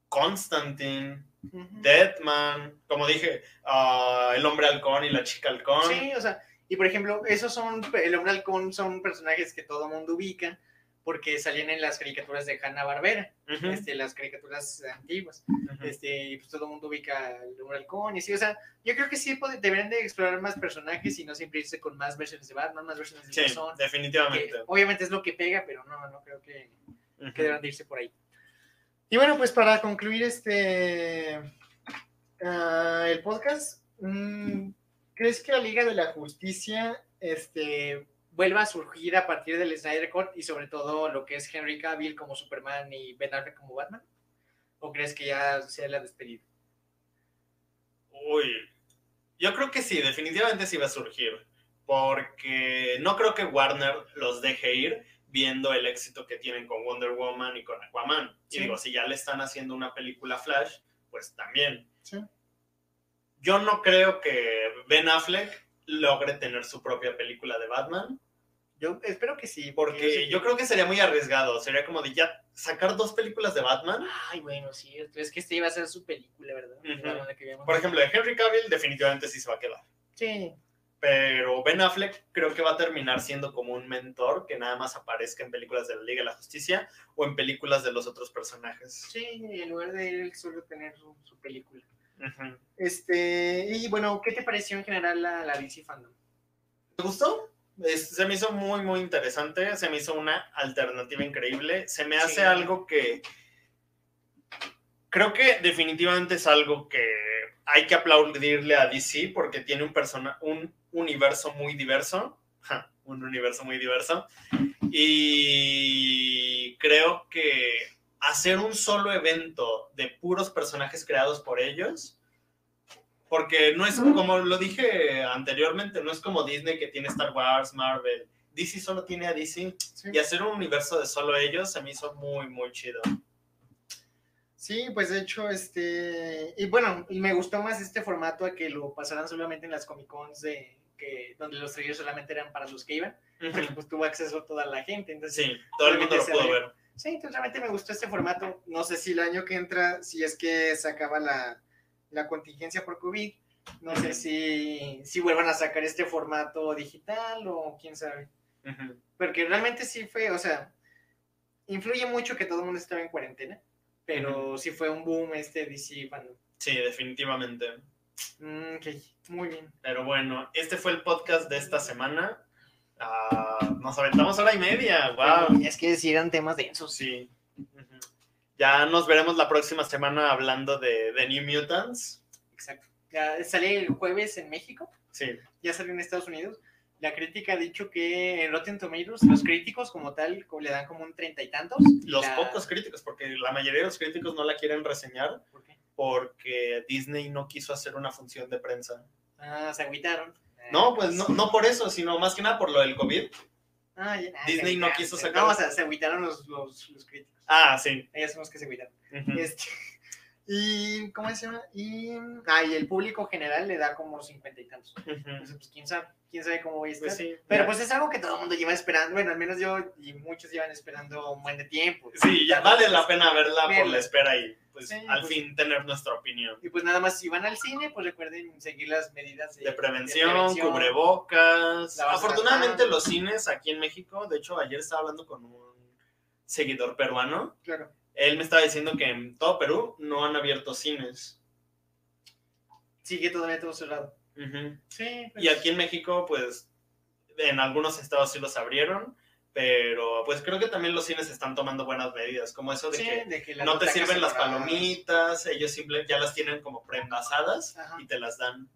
Constantine. Deadman, como dije, ah, el hombre halcón y la chica halcón. Sí, o sea, y por ejemplo, esos son, el hombre halcón son personajes que todo mundo ubica porque salían en las caricaturas de Hanna Barbera, este, las caricaturas antiguas. ujú. este, y pues todo el mundo ubica al hombre halcón y así, o sea, yo creo que sí deberían de explorar más personajes y no siempre irse con más versiones de Batman, más versiones de Sí, que definitivamente. obviamente es lo que pega, pero no, no creo que, Ujú. que deban de irse por ahí. Y bueno, pues para concluir este ah, el podcast, mm, ¿crees que la Liga de la Justicia este, vuelva a surgir a partir del Snyder Cut y sobre todo lo que es Henry Cavill como Superman y Ben Affleck como Batman? ¿O crees que ya sea la despedida? Uy, yo creo que sí, definitivamente sí va a surgir, porque no creo que Warner los deje ir viendo el éxito que tienen con Wonder Woman y con Aquaman. Sí. Y digo, si ya le están haciendo una película Flash, pues también. Sí. Yo no creo que Ben Affleck logre tener su propia película de Batman, Yo espero que sí. porque yo creo que sería muy arriesgado, sería como de ya sacar dos películas de Batman. Ay, bueno, sí, es que esta iba a ser su película, ¿verdad? Que Por ejemplo, de Henry Cavill definitivamente sí se va a quedar. Sí, Pero Ben Affleck creo que va a terminar siendo como un mentor que nada más aparezca en películas de la Liga de la Justicia o en películas de los otros personajes. sí, en lugar de él solo tener su, su película. Este, y bueno, ¿qué te pareció en general la, la DC Fandom? ¿Te gustó? Es- se me hizo muy, muy interesante. Se me hizo una alternativa increíble. Se me hace Sí. algo que creo que definitivamente es algo que hay que aplaudirle a DC porque tiene un, persona, un universo muy diverso. Ja, un universo muy diverso. Y creo que hacer un solo evento de puros personajes creados por ellos, porque no es como lo dije anteriormente, no es como Disney que tiene Star Wars, Marvel. DC solo tiene a DC Sí, y hacer un universo de solo ellos se me hizo muy, muy chido. Sí, pues de hecho, este, y bueno, y me gustó más este formato a que lo pasaran solamente en las Comic Cons de que donde los trailers solamente eran para los que iban, porque pues tuvo acceso toda la gente, entonces Sí, todo el mundo lo pudo ver. Sí, entonces realmente me gustó este formato. No sé si el año que entra, si es que se acaba la, la contingencia por COVID, no sé si, si vuelvan a sacar este formato digital o quién sabe. Porque realmente sí fue, o sea, influye mucho que todo el mundo estaba en cuarentena, pero sí fue un boom este DC fandom. Sí, definitivamente. Mm, ok, muy bien. Pero bueno, este fue el podcast de esta semana. Ah, nos aventamos hora y media. Wow. Es que sí eran temas densos. Sí. Ya nos veremos la próxima semana hablando de, de New Mutants. Exacto. Ya sale el jueves en México, Sí. ya salió en Estados Unidos. La crítica ha dicho que en Rotten Tomatoes, los críticos como tal, como le dan como un treinta y tantos. y Los la- pocos críticos, porque la mayoría de los críticos no la quieren reseñar ¿Por qué? porque Disney no quiso hacer una función de prensa. Ah, se agüitaron. No, pues no, no por eso, sino más que nada por lo del COVID. Ah, ya- Disney no quiso sacar- No, o sea, se agüitaron los, los, los críticos. Ah, sí. Ellos son los que se agüitaron. Este, y, ¿cómo se llama? Y, ah, y el público general le da como cincuenta y tantos. Entonces, pues, quién sabe, quién sabe cómo voy a estar. Pues sí. Pero ya. pues es algo que todo el mundo lleva esperando, bueno, al menos yo y muchos llevan esperando un buen de tiempo. Sí, ya vale la pena verla por la espera y pues Sí, al pues- fin tener nuestra opinión. Y pues nada más, si van al cine, pues recuerden seguir las medidas de, De prevención, prevención. cubrebocas. Afortunadamente los cines aquí en México, de hecho ayer estaba hablando con un seguidor peruano, Claro. Él me estaba diciendo que en todo Perú no han abierto cines. Sigue todavía todo cerrado. Ujú. Sí. pues, Y aquí en México, pues en algunos estados sí los abrieron, pero pues creo que también los cines están tomando buenas medidas, como eso de sí, que de que no te sirven las palomitas, ellos simplemente ya las tienen como preenvasadas Ajá. y te las dan.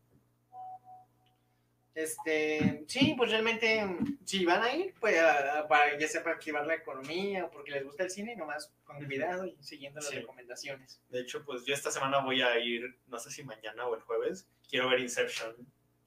Este, sí, pues realmente, si van a ir, pues a- a- para, ya sea para activar la economía o porque les gusta el cine, nomás con cuidado y siguiendo las Sí. recomendaciones. De hecho, pues yo esta semana voy a ir, no sé si mañana o el jueves, quiero ver Inception.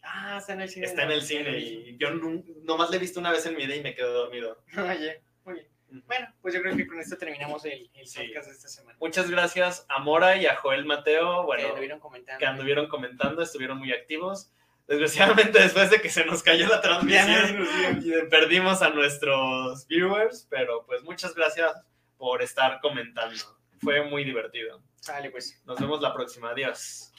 Ah, está en el cine. Está en el cine y yo nomás le he visto una vez en mi vida y me quedé dormido. [LAUGHS] Oye, muy bien. Bueno, pues yo creo que con esto terminamos el, el Sí. podcast de esta semana. Muchas gracias a Mora y a Joel Mateo, que bueno, lo vieron comentando. que anduvieron comentando, estuvieron muy activos. Desgraciadamente después de que se nos cayó la transmisión y perdimos a nuestros viewers, pero pues muchas gracias por estar comentando. Fue muy divertido. Sale, pues. Nos vemos la próxima. Adiós.